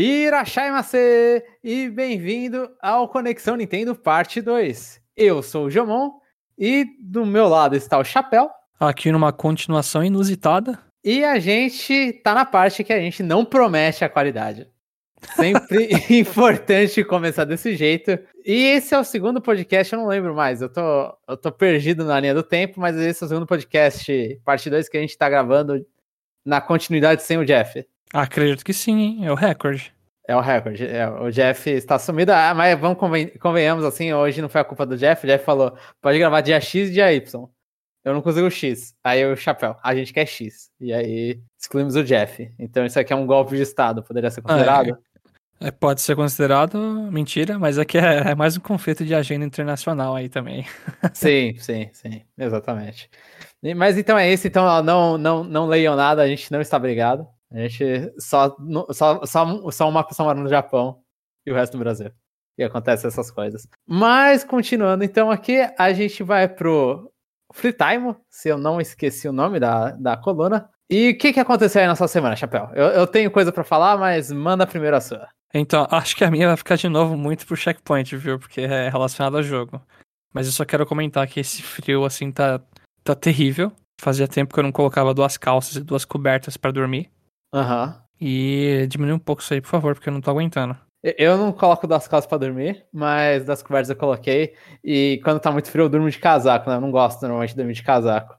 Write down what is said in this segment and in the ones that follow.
Irachai Macê e bem-vindo ao Conexão Nintendo Parte 2. Eu sou o Jomon e do meu lado está o Chapéu. Aqui numa continuação inusitada. E a gente tá na parte que a gente não promete a qualidade. Sempre importante começar desse jeito. E esse é o segundo podcast, eu não lembro mais. Eu tô, eu tô perdido na linha do tempo, mas esse é o segundo podcast, parte 2, que a gente tá gravando na continuidade sem o Jeff. Acredito que sim, hein? É o recorde. É o recorde. É, o Jeff está sumido. Ah, mas vamos conven convenhamos assim, hoje não foi a culpa do Jeff. O Jeff falou: pode gravar dia X e dia Y. Eu não consigo X. Aí o chapéu, a gente quer X. E aí excluímos o Jeff. Então isso aqui é um golpe de Estado, poderia ser considerado? É, é, pode ser considerado mentira, mas aqui é, é, mais um conflito de agenda internacional aí também. sim, sim, sim, exatamente. Mas então é isso, então não, não, não leiam nada, a gente não está brigado. A gente só, só, só, só uma pessoa mora no Japão e o resto do Brasil. E acontece essas coisas. Mas, continuando, então aqui a gente vai pro Free Time, se eu não esqueci o nome da, da coluna. E o que, que aconteceu aí nessa semana, Chapéu? Eu, eu tenho coisa para falar, mas manda primeiro a sua. Então, acho que a minha vai ficar de novo muito pro checkpoint, viu? Porque é relacionado ao jogo. Mas eu só quero comentar que esse frio, assim, tá, tá terrível. Fazia tempo que eu não colocava duas calças e duas cobertas para dormir. Aham. Uhum. E diminui um pouco isso aí, por favor, porque eu não tô aguentando. Eu não coloco das calças para dormir, mas das cobertas eu coloquei. E quando tá muito frio, eu durmo de casaco, né? Eu não gosto normalmente de dormir de casaco.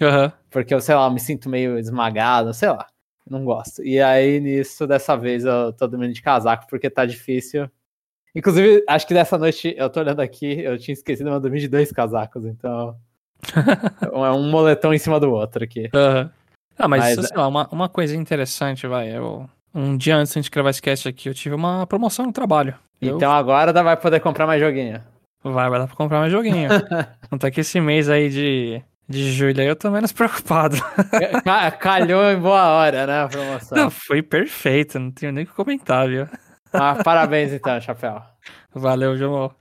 Aham. Uhum. Porque eu, sei lá, eu me sinto meio esmagado, sei lá. Não gosto. E aí, nisso, dessa vez, eu tô dormindo de casaco porque tá difícil. Inclusive, acho que dessa noite, eu tô olhando aqui, eu tinha esquecido, mas eu dormi de dois casacos, então. é um moletom em cima do outro aqui. Aham. Uhum. Ah, mas, mas sei lá, uma, uma coisa interessante, vai. Eu, um dia antes de gravar esse cast aqui, eu tive uma promoção no trabalho. Então eu... agora dá, vai poder comprar mais joguinho. Vai, vai dar pra comprar mais joguinho. Não tá que esse mês aí de, de julho aí eu tô menos preocupado. Calhou em boa hora, né, a promoção. Não, foi perfeito, não tenho nem o que comentar, viu? Ah, parabéns então, Chapéu. Valeu, João.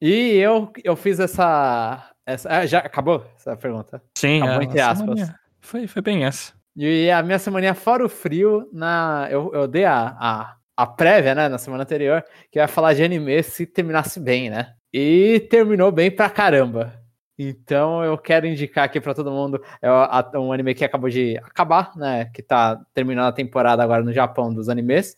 E eu, eu fiz essa. essa ah, já acabou essa pergunta? Sim, acabou, é, entre aspas. Foi, foi bem essa. E a minha semana fora o frio, na, eu, eu dei a, a, a prévia, né, na semana anterior, que ia falar de anime se terminasse bem, né? E terminou bem pra caramba. Então eu quero indicar aqui para todo mundo é um anime que acabou de acabar, né? Que tá terminando a temporada agora no Japão dos animes.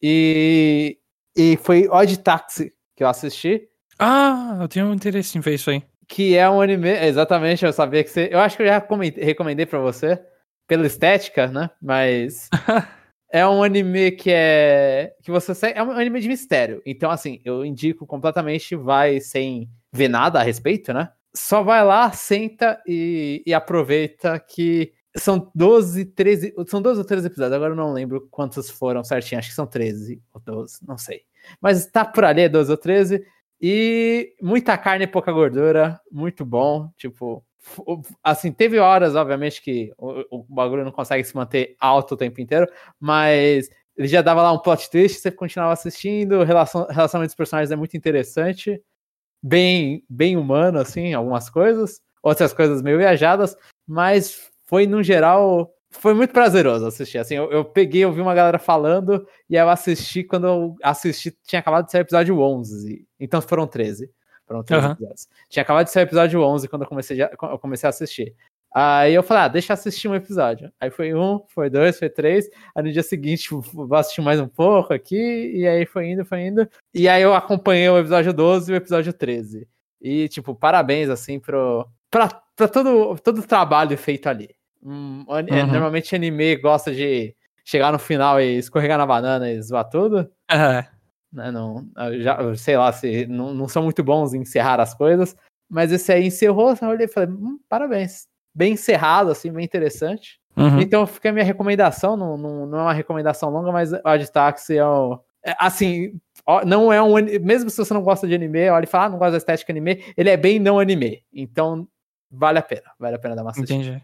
E, e foi Odd Taxi que eu assisti. Ah, eu tenho um interesse em ver isso aí que é um anime. Exatamente, eu sabia que você. Eu acho que eu já recomendei para você, pela estética, né? Mas. é um anime que é. que você. É um anime de mistério. Então, assim, eu indico completamente, vai sem ver nada a respeito, né? Só vai lá, senta e, e aproveita que são 12, 13. São 12 ou 13 episódios, agora eu não lembro quantos foram certinho, acho que são 13 ou 12, não sei. Mas tá por ali, 12 ou 13. E muita carne e pouca gordura, muito bom. Tipo, assim, teve horas, obviamente, que o, o, bagulho não consegue se manter alto o tempo inteiro, mas ele já dava lá um plot twist, você continuava assistindo, relação, relacionamento dos personagens é muito interessante, bem, bem humano, assim, algumas coisas, outras coisas meio viajadas, mas foi, no geral, foi muito prazeroso assistir. Assim, eu, eu peguei, eu vi uma galera falando, e aí eu assisti quando eu assisti, tinha acabado de sair o episódio 11. Então foram 13. Foram 13 uhum. episódios. Tinha acabado de sair o episódio 11 quando eu comecei, eu comecei a assistir. Aí eu falei, ah, deixa eu assistir um episódio. Aí foi um, foi dois, foi três. Aí no dia seguinte vou assistir mais um pouco aqui. E aí foi indo, foi indo. E aí eu acompanhei o episódio 12 e o episódio 13. E, tipo, parabéns, assim, pro, pra, pra todo, todo o trabalho feito ali. Um, uhum. Normalmente anime gosta de chegar no final e escorregar na banana e zoar tudo. Uhum. Né, não, já, sei lá, se não, não são muito bons em encerrar as coisas, mas esse aí encerrou, eu olhei e falei, hum, parabéns. Bem encerrado, assim, bem interessante. Uhum. Então fica a minha recomendação, não, não, não, é uma recomendação longa, mas o Taxi é, o, é assim, não é um mesmo se você não gosta de anime, olha e fala, ah, não gosta da estética anime, ele é bem não anime. Então vale a pena, vale a pena dar uma assistida. Entendi.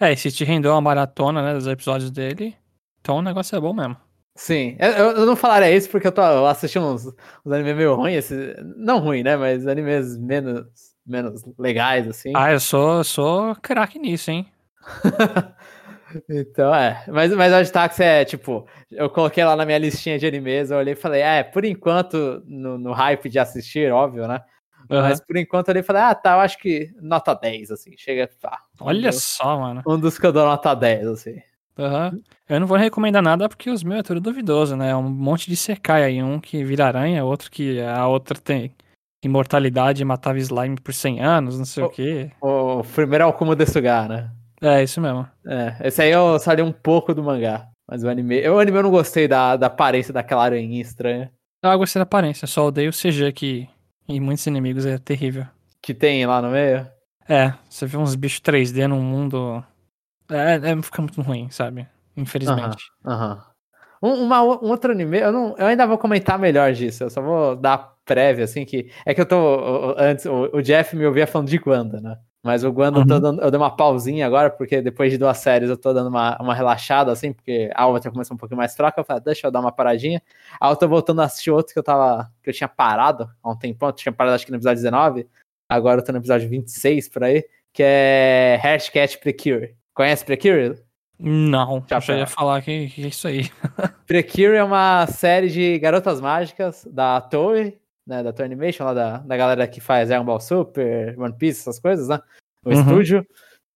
É, e se te rendeu uma maratona, né, dos episódios dele, então o negócio é bom mesmo. Sim, eu, eu não falaria isso porque eu tô assistindo uns, uns animes meio ruins, não ruim, né, mas animes menos, menos legais, assim. Ah, eu sou, sou craque nisso, hein. Então, é. Mas, mas o Taxi é, tipo, eu coloquei lá na minha listinha de animes, eu olhei e falei, é, por enquanto, no, no hype de assistir, óbvio, né? Uhum. Mas por enquanto eu falei, ah, tá, eu acho que nota 10, assim, chega. Tá, Olha um só, mano. Um dos que eu dou nota 10, assim. Uhum. Eu não vou recomendar nada porque os meus é tudo duvidoso, né? Um monte de secai aí, um que vira aranha, outro que a outra tem imortalidade e matava slime por 100 anos, não sei o, o quê. O primeiro é o Kumo Desugar, né? É, isso mesmo. É, esse aí eu saí um pouco do mangá. Mas o anime. Eu, o anime eu não gostei da, da aparência daquela aranha estranha. Ah, eu gostei da aparência, só odeio o CG que em muitos inimigos é terrível. Que tem lá no meio? É, você vê uns bichos 3D num mundo. É, é fica muito ruim, sabe? Infelizmente. Aham. Uh -huh. um, uma, um outro anime, eu, não, eu ainda vou comentar melhor disso, eu só vou dar prévia, assim, que. É que eu tô. Antes, o, o Jeff me ouvia falando de Wanda, né? Mas o Gundam uhum. dando, eu dei uma pausinha agora, porque depois de duas séries eu tô dando uma, uma relaxada, assim, porque a outra começou um pouquinho mais fraca, eu falei, deixa eu dar uma paradinha. A outra voltando a assistir outro que eu tava, que eu tinha parado há um tempão, eu tinha parado acho que no episódio 19, agora eu tô no episódio 26 por aí, que é Hashcat Precure. Conhece Precure? Não, já, já ia falar que, que é isso aí. Precure é uma série de garotas mágicas da Toei, né, da Toei Animation, lá da, da galera que faz Dragon Ball Super, One Piece, essas coisas, né? O uhum. estúdio.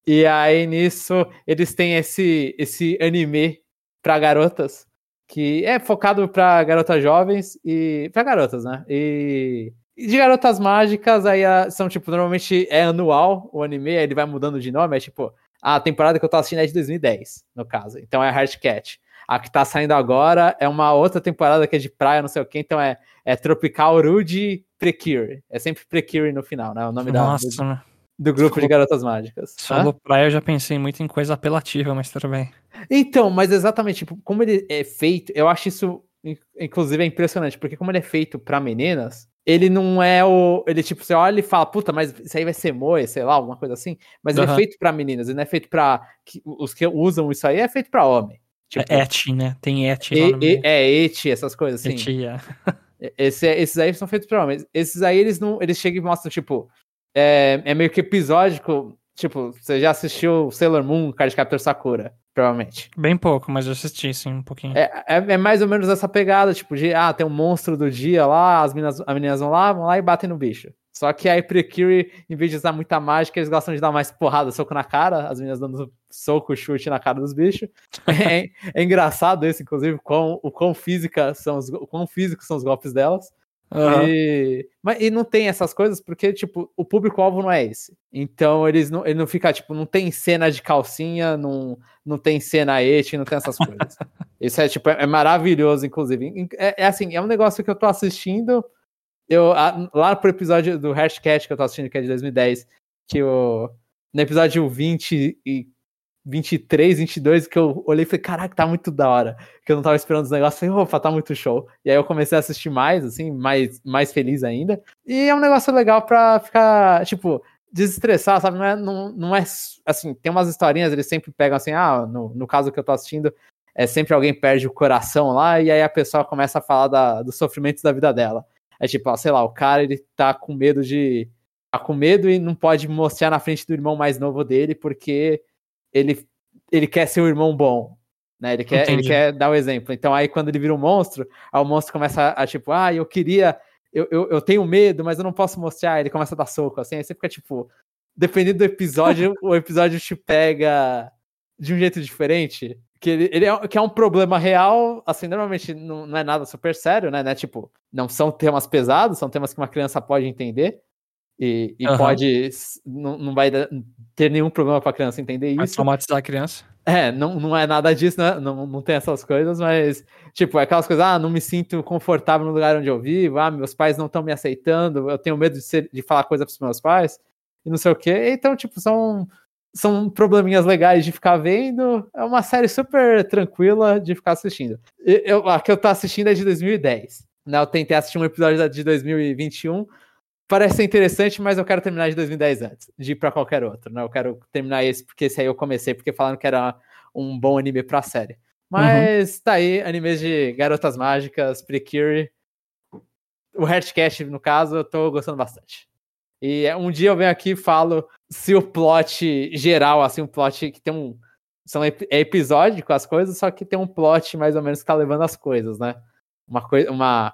E aí nisso eles têm esse, esse anime para garotas que é focado para garotas jovens e para garotas, né? E, e, de garotas mágicas aí são tipo normalmente é anual o anime, aí ele vai mudando de nome, é tipo a temporada que eu tô assistindo é de 2010, no caso. Então é Heart Cat. A que tá saindo agora é uma outra temporada que é de praia, não sei o que, então é, é Tropical Rude Precure. É sempre Precure no final, né? O nome Nossa, da, do, do grupo de garotas mágicas. Falou praia, eu já pensei muito em coisa apelativa, mas tudo bem. Então, mas exatamente, tipo, como ele é feito, eu acho isso, inclusive, é impressionante, porque como ele é feito para meninas, ele não é o. Ele, tipo, você olha e fala, puta, mas isso aí vai ser moe, sei lá, alguma coisa assim. Mas uhum. ele é feito para meninas, ele não é feito pra. Os que usam isso aí é feito para homem. Tipo, é et, né? Tem et lá no e, É, et, essas coisas assim. Et, é. Esse, esses aí são feitos para homens. Esses aí, eles não. Eles chegam e mostram, tipo. É, é meio que episódico. Tipo, você já assistiu Sailor Moon, Card Captor Sakura, provavelmente. Bem pouco, mas eu assisti, sim, um pouquinho. É, é, é, mais ou menos essa pegada, tipo, de, ah, tem um monstro do dia lá, as meninas, as meninas vão lá, vão lá e batem no bicho. Só que aí Precure, em vez de usar muita mágica, eles gostam de dar mais porrada, soco na cara, as meninas dando soco, chute na cara dos bichos. É, é engraçado isso, inclusive, quão, o quão física são os, quão físicos são os golpes delas. Uhum. E, mas, e não tem essas coisas porque, tipo, o público-alvo não é esse. Então eles não, ele não fica, tipo, não tem cena de calcinha, não, não tem cena et, não tem essas coisas. Isso é, tipo, é, é maravilhoso, inclusive. É, é, assim, é um negócio que eu tô assistindo eu, a, lá pro episódio do Hashcat que eu tô assistindo, que é de 2010, que eu, no episódio 20 e 23, 22, que eu olhei e falei, caraca, tá muito da hora. Que eu não tava esperando os negócios, falei, opa, tá muito show. E aí eu comecei a assistir mais, assim, mais, mais feliz ainda. E é um negócio legal pra ficar, tipo, desestressar, sabe? Não é, não, não é assim, tem umas historinhas, eles sempre pegam assim, ah, no, no caso que eu tô assistindo, é sempre alguém perde o coração lá, e aí a pessoa começa a falar da, dos sofrimentos da vida dela. É tipo, ó, sei lá, o cara ele tá com medo de. tá com medo e não pode mostrar na frente do irmão mais novo dele porque ele, ele quer ser o irmão bom. Né? Ele, quer, ele quer dar o um exemplo. Então aí quando ele vira um monstro, aí o monstro começa a, a tipo, ah, eu queria. Eu, eu, eu, tenho medo, mas eu não posso mostrar. Ele começa a dar soco, assim. Aí você fica tipo. Dependendo do episódio, o episódio te pega de um jeito diferente que ele, ele é, que é um problema real, assim, normalmente não, não é nada super sério, né, né? Tipo, não são temas pesados, são temas que uma criança pode entender e, e uhum. pode, não, não vai ter nenhum problema para a criança entender isso. Vai traumatizar a criança. É, não, não é nada disso, né? Não, não tem essas coisas, mas, tipo, é aquelas coisas, ah, não me sinto confortável no lugar onde eu vivo, ah, meus pais não estão me aceitando, eu tenho medo de, ser, de falar coisa para os meus pais, e não sei o quê. Então, tipo, são são probleminhas legais de ficar vendo. É uma série super tranquila de ficar assistindo. Eu, a que eu tô assistindo é de 2010. Né? Eu tentei assistir um episódio de 2021. Parece ser interessante, mas eu quero terminar de 2010 antes de ir pra qualquer outro. Né? Eu quero terminar esse, porque esse aí eu comecei, porque falaram que era um bom anime pra série. Mas uhum. tá aí, animes de garotas mágicas, Precure. O Heartcast, no caso, eu tô gostando bastante. E um dia eu venho aqui e falo se o plot geral, assim, um plot que tem um, são é episódico as coisas, só que tem um plot mais ou menos que tá levando as coisas, né? Uma coisa, uma,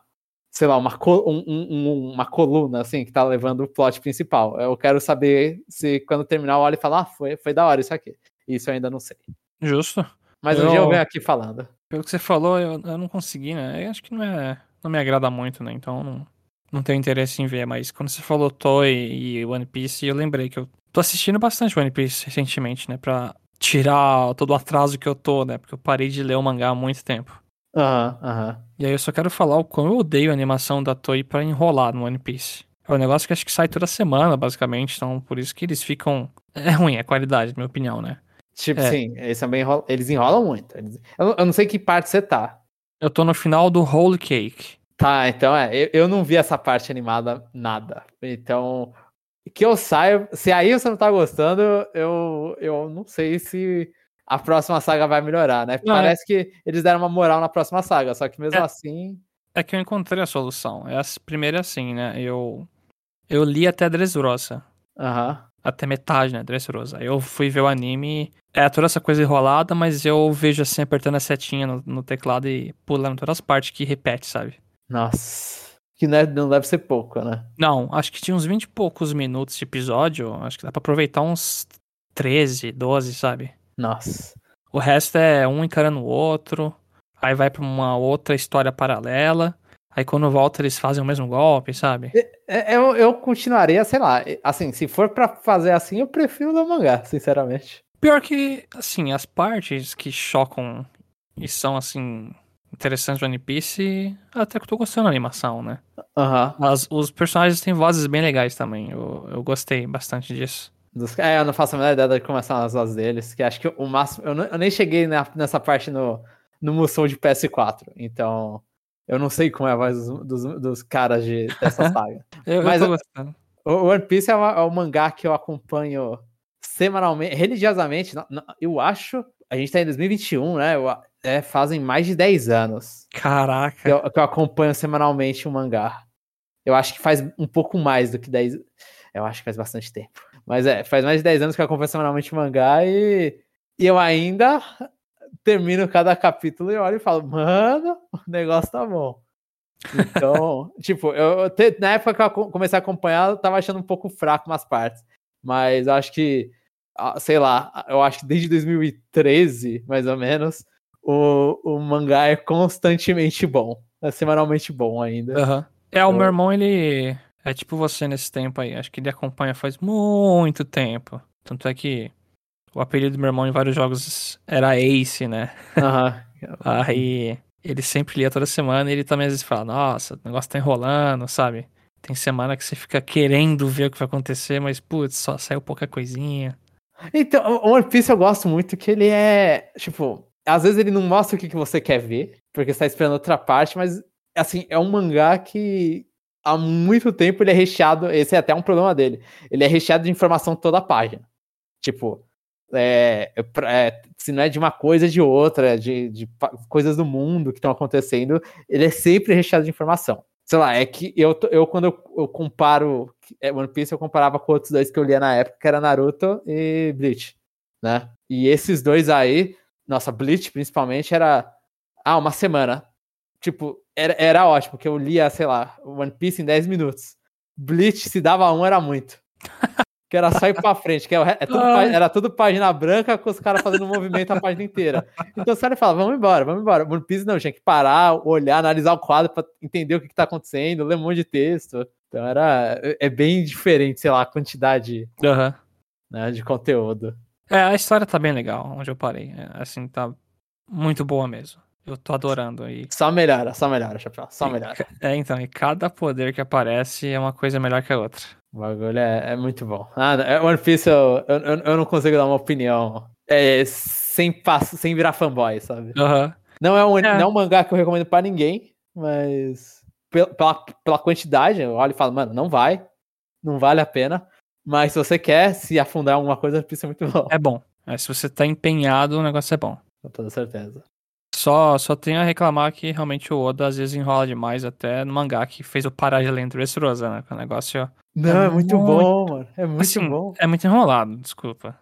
sei lá, uma, um, um, uma coluna, assim, que tá levando o plot principal. Eu quero saber se quando terminar eu olho e falar, ah, foi, foi da hora isso aqui. Isso eu ainda não sei. Justo. Mas eu... um dia eu venho aqui falando. Pelo que você falou, eu, eu não consegui, né? Eu acho que não é. Não me agrada muito, né? Então não, não tenho interesse em ver. Mas quando você falou Toy e One Piece, eu lembrei que eu tô assistindo bastante One Piece recentemente, né? Pra tirar todo o atraso que eu tô, né? Porque eu parei de ler o mangá há muito tempo. Aham, uhum, aham. Uhum. E aí eu só quero falar o quão eu odeio a animação da Toei pra enrolar no One Piece. É um negócio que acho que sai toda semana, basicamente, então por isso que eles ficam. É ruim a qualidade, na minha opinião, né? Tipo, é. sim, eles também enrolam, eles enrolam muito. Eu, eu, não sei que parte você tá. Eu tô no final do Whole Cake. Tá, então é. Eu, eu não vi essa parte animada nada. Então, que eu saio. Se aí você não tá gostando, eu, eu não sei se a próxima saga vai melhorar, né? Não, é Parece é... que eles deram uma moral na próxima saga, só que mesmo é... assim. É que eu encontrei a solução. É a primeira assim, né? Eu. Eu li até a Dressrosa. Aham. Uhum. Até metade, né? Dressrosa. Eu fui ver o anime. É toda essa coisa enrolada, mas eu vejo assim, apertando a setinha no, no teclado e pulando todas as partes que repete, sabe? Nossa. Que não, é, não deve ser pouco, né? Não, acho que tinha uns 20 e poucos minutos de episódio. Acho que dá pra aproveitar uns 13, 12, sabe? Nossa. O resto é um encarando o outro. Aí vai pra uma outra história paralela. Aí quando volta eles fazem o mesmo golpe, sabe? É, eu, eu continuaria, sei lá. Assim, se for para fazer assim, eu prefiro o mangá, sinceramente. Pior que, assim, as partes que chocam e são, assim, interessantes do One Piece, até que eu tô gostando da animação, né? Aham. Uhum. Os personagens têm vozes bem legais também. Eu, eu gostei bastante disso. Dos... É, eu não faço a menor ideia de como são as vozes deles, que acho que o máximo. Eu, não, eu nem cheguei na, nessa parte no, no Musou de PS4, então eu não sei como é a voz dos, dos, dos caras de, dessa saga. eu, Mas eu gostando. O One Piece é, uma, é o mangá que eu acompanho semanalmente, religiosamente. Eu acho. A gente tá em 2021, né? Eu, é, fazem mais de 10 anos. Caraca. Que eu, que eu acompanho semanalmente o mangá. Eu acho que faz um pouco mais do que 10. Eu acho que faz bastante tempo. Mas é, faz mais de 10 anos que eu acompanho semanalmente o mangá e, e eu ainda termino cada capítulo e olho e falo, mano, o negócio tá bom. Então, tipo, eu, na época que eu comecei a acompanhar, eu tava achando um pouco fraco umas partes. Mas eu acho que, sei lá, eu acho que desde 2013, mais ou menos, o, o mangá é constantemente bom. É semanalmente bom ainda. Uhum. É, o meu irmão, ele é tipo você nesse tempo aí. Acho que ele acompanha faz muito tempo. Tanto é que o apelido do meu irmão em vários jogos era Ace, né? Aham. aí ele sempre lia toda semana e ele também às vezes fala: Nossa, o negócio tá enrolando, sabe? Tem semana que você fica querendo ver o que vai acontecer, mas putz, só saiu pouca coisinha. Então, o One Piece eu gosto muito que ele é. Tipo, às vezes ele não mostra o que, você quer ver, porque você tá esperando outra parte, mas assim, é um mangá que há muito tempo ele é recheado, esse é até um problema dele, ele é recheado de informação toda a página. Tipo, é, é, se não é de uma coisa, é de outra, de, de coisas do mundo que estão acontecendo, ele é sempre recheado de informação. Sei lá, é que eu, eu quando eu, eu comparo é, One Piece, eu comparava com outros dois que eu lia na época, que era Naruto e Bleach, né? E esses dois aí, nossa, Bleach principalmente era, ah, uma semana, tipo, era, era ótimo, porque eu lia, sei lá, One Piece em 10 minutos. Bleach, se dava um, era muito. que era só ir pra frente, que é, é tudo, era tudo página branca com os caras fazendo movimento a página inteira. Então os caras falavam, vamos embora, vamos embora. One Piece não, tinha que parar, olhar, analisar o quadro pra entender o que, que tá acontecendo, ler um monte de texto. Então era. É bem diferente, sei lá, a quantidade uhum. né, de conteúdo. É, a história tá bem legal, onde eu parei. É, assim, tá muito boa mesmo. Eu tô adorando aí. Só melhora, só melhora, Chapéu. Só melhora. É, então, e cada poder que aparece é uma coisa melhor que a outra. O bagulho é, é muito bom. Ah, é, One Piece eu, eu, eu, não consigo dar uma opinião é, sem, passo, sem virar fanboy, sabe? Uhum. Não, é um, é. não é um mangá que eu recomendo pra ninguém, mas pela, pela quantidade, eu olho e falo, mano, não vai. Não vale a pena. Mas se você quer se afundar em alguma coisa, Piece é muito bom. É bom. É, se você tá empenhado, o negócio é bom. Com toda certeza. Só, só tenho a reclamar que realmente o Oda às vezes enrola demais, até no mangá que fez o parar de ler Dressrosa, né? Que o negócio. Não, é, é muito, bom, mano. É muito assim, bom. É muito enrolado, desculpa.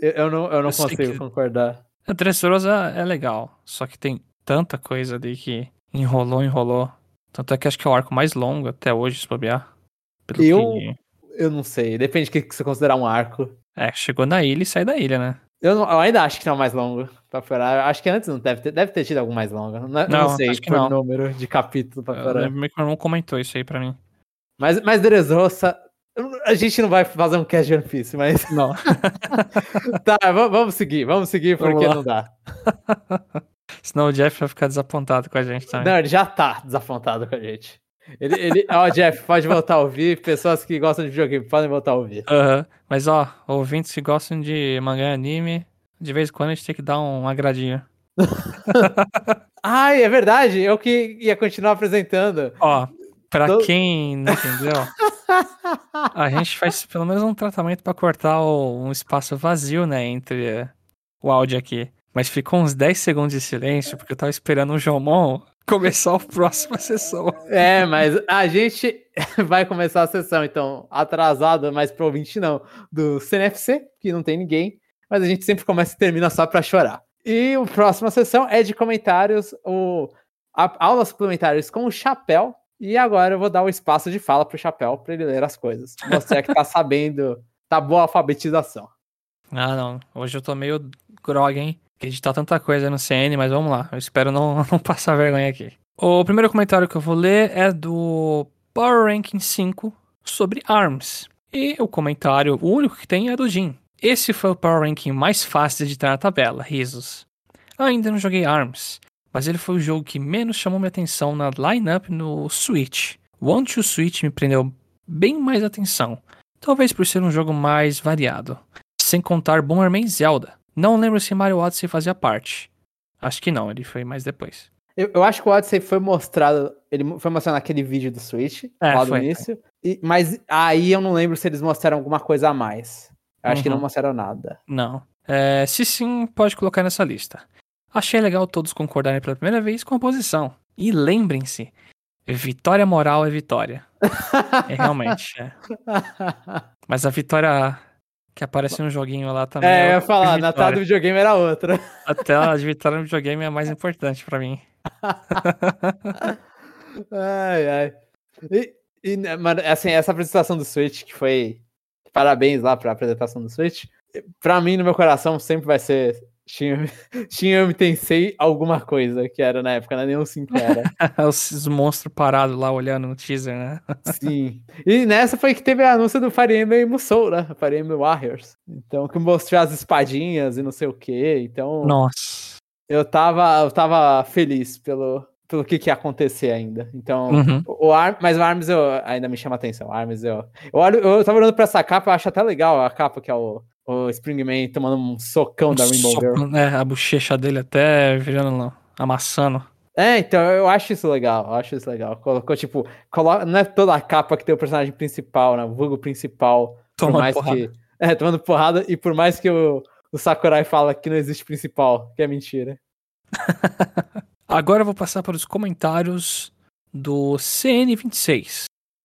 Eu, eu não, eu não consigo que... concordar. A Dressrosa é legal, só que tem tanta coisa ali que enrolou, enrolou. Tanto é que acho que é o arco mais longo até hoje, se bobear. Pelo eu, que... eu não sei, depende do que você considerar um arco. É, chegou na ilha e sai da ilha, né? Eu, não, eu ainda acho que não é o mais longo. Pra furar. Acho que antes não deve ter, deve ter tido algum mais longo. Não, não, não sei acho que não. número de capítulo pra furar. Meu irmão comentou isso aí pra mim. Mas, mas Dressrosa, a gente não vai fazer um cast de One Piece, mas. Não. tá, vamos seguir, vamos seguir porque vamos não dá. Senão o Jeff vai ficar desapontado com a gente também. Não, ele já tá desapontado com a gente. Ele, ele, ó, Jeff, pode voltar a ouvir. Pessoas que gostam de videogame podem voltar a ouvir. Uhum. Mas, ó, ouvintes que gostam de mangá e anime, de vez em quando a gente tem que dar um agradinho. Ai, é verdade. Eu que ia continuar apresentando. Ó, pra Tô... quem não entendeu, a gente faz pelo menos um tratamento para cortar o, um espaço vazio, né, entre o áudio aqui. Mas ficou uns 10 segundos de silêncio, porque eu tava esperando o Jomon começar a próxima sessão. É, mas a gente vai começar a sessão, então, atrasado, mas pro ouvinte não, do CNFC, que não tem ninguém, mas a gente sempre começa e termina só pra chorar. E a próxima sessão é de comentários, o, a, aulas suplementares com o Chapéu, e agora eu vou dar o espaço de fala pro Chapéu para ele ler as coisas. Mostrar que tá sabendo, tá boa a alfabetização. Ah, não. Hoje eu tô meio grog, hein? Editar tanta coisa no CN, mas vamos lá. Eu espero não, não passar vergonha aqui. O primeiro comentário que eu vou ler é do Power Ranking 5 sobre ARMS. E o comentário, o único que tem é do Jin. Esse foi o Power Ranking mais fácil de editar na tabela, risos. Ainda não joguei ARMS, mas ele foi o jogo que menos chamou minha atenção na lineup no Switch. One to Switch me prendeu bem mais atenção, talvez por ser um jogo mais variado. Sem contar Bomberman Zelda. Não lembro se Mario Odyssey fazia parte. Acho que não, ele foi mais depois. Eu, eu acho que o Odyssey foi mostrado. Ele foi mostrado naquele vídeo do Switch, é, lá no início. E, mas aí eu não lembro se eles mostraram alguma coisa a mais. Eu acho uhum. que não uhum. mostraram nada. Não. É, se sim, pode colocar nessa lista. Achei legal todos concordarem pela primeira vez com a posição. E lembrem-se, vitória moral é vitória. é realmente. É. Mas a vitória que aparece um joguinho lá também. É, eu ia falar, na tela do videogame era outra. A tela de vitória no videogame é a mais importante para mim. ai, ai. E, e, mano, assim, essa apresentação do Switch, que foi. Parabéns lá pra apresentação do Switch. Pra mim, no meu coração, sempre vai ser Shin Yami Tensei alguma coisa, que era na época, não é nem o 5 era. Os monstros parados lá olhando no teaser, né? Sim. E nessa foi que teve a anúncio do Fire Emblem Musou, né? Fire Emblem Warriors. Então, que mostrou as espadinhas e não sei o que. Então. Nossa. Eu tava, eu tava feliz pelo, pelo que, que ia acontecer ainda. Então, uhum. o Arm, mas o Arms eu, ainda me chama atenção. O Arms eu, eu, olho, eu tava olhando pra essa capa, eu acho até legal a capa que é o, o Springman tomando um socão um da Rainbow socão, Girl. É, a bochecha dele até virando, amassando. É, então eu acho isso legal, eu acho isso legal. Colocou, tipo, coloca, não é toda a capa que tem o personagem principal, né? O vulgo principal. Tomando mais porrada. Que, é, tomando porrada, e por mais que o, o Sakurai fala que não existe principal, que é mentira. Agora eu vou passar para os comentários do CN26,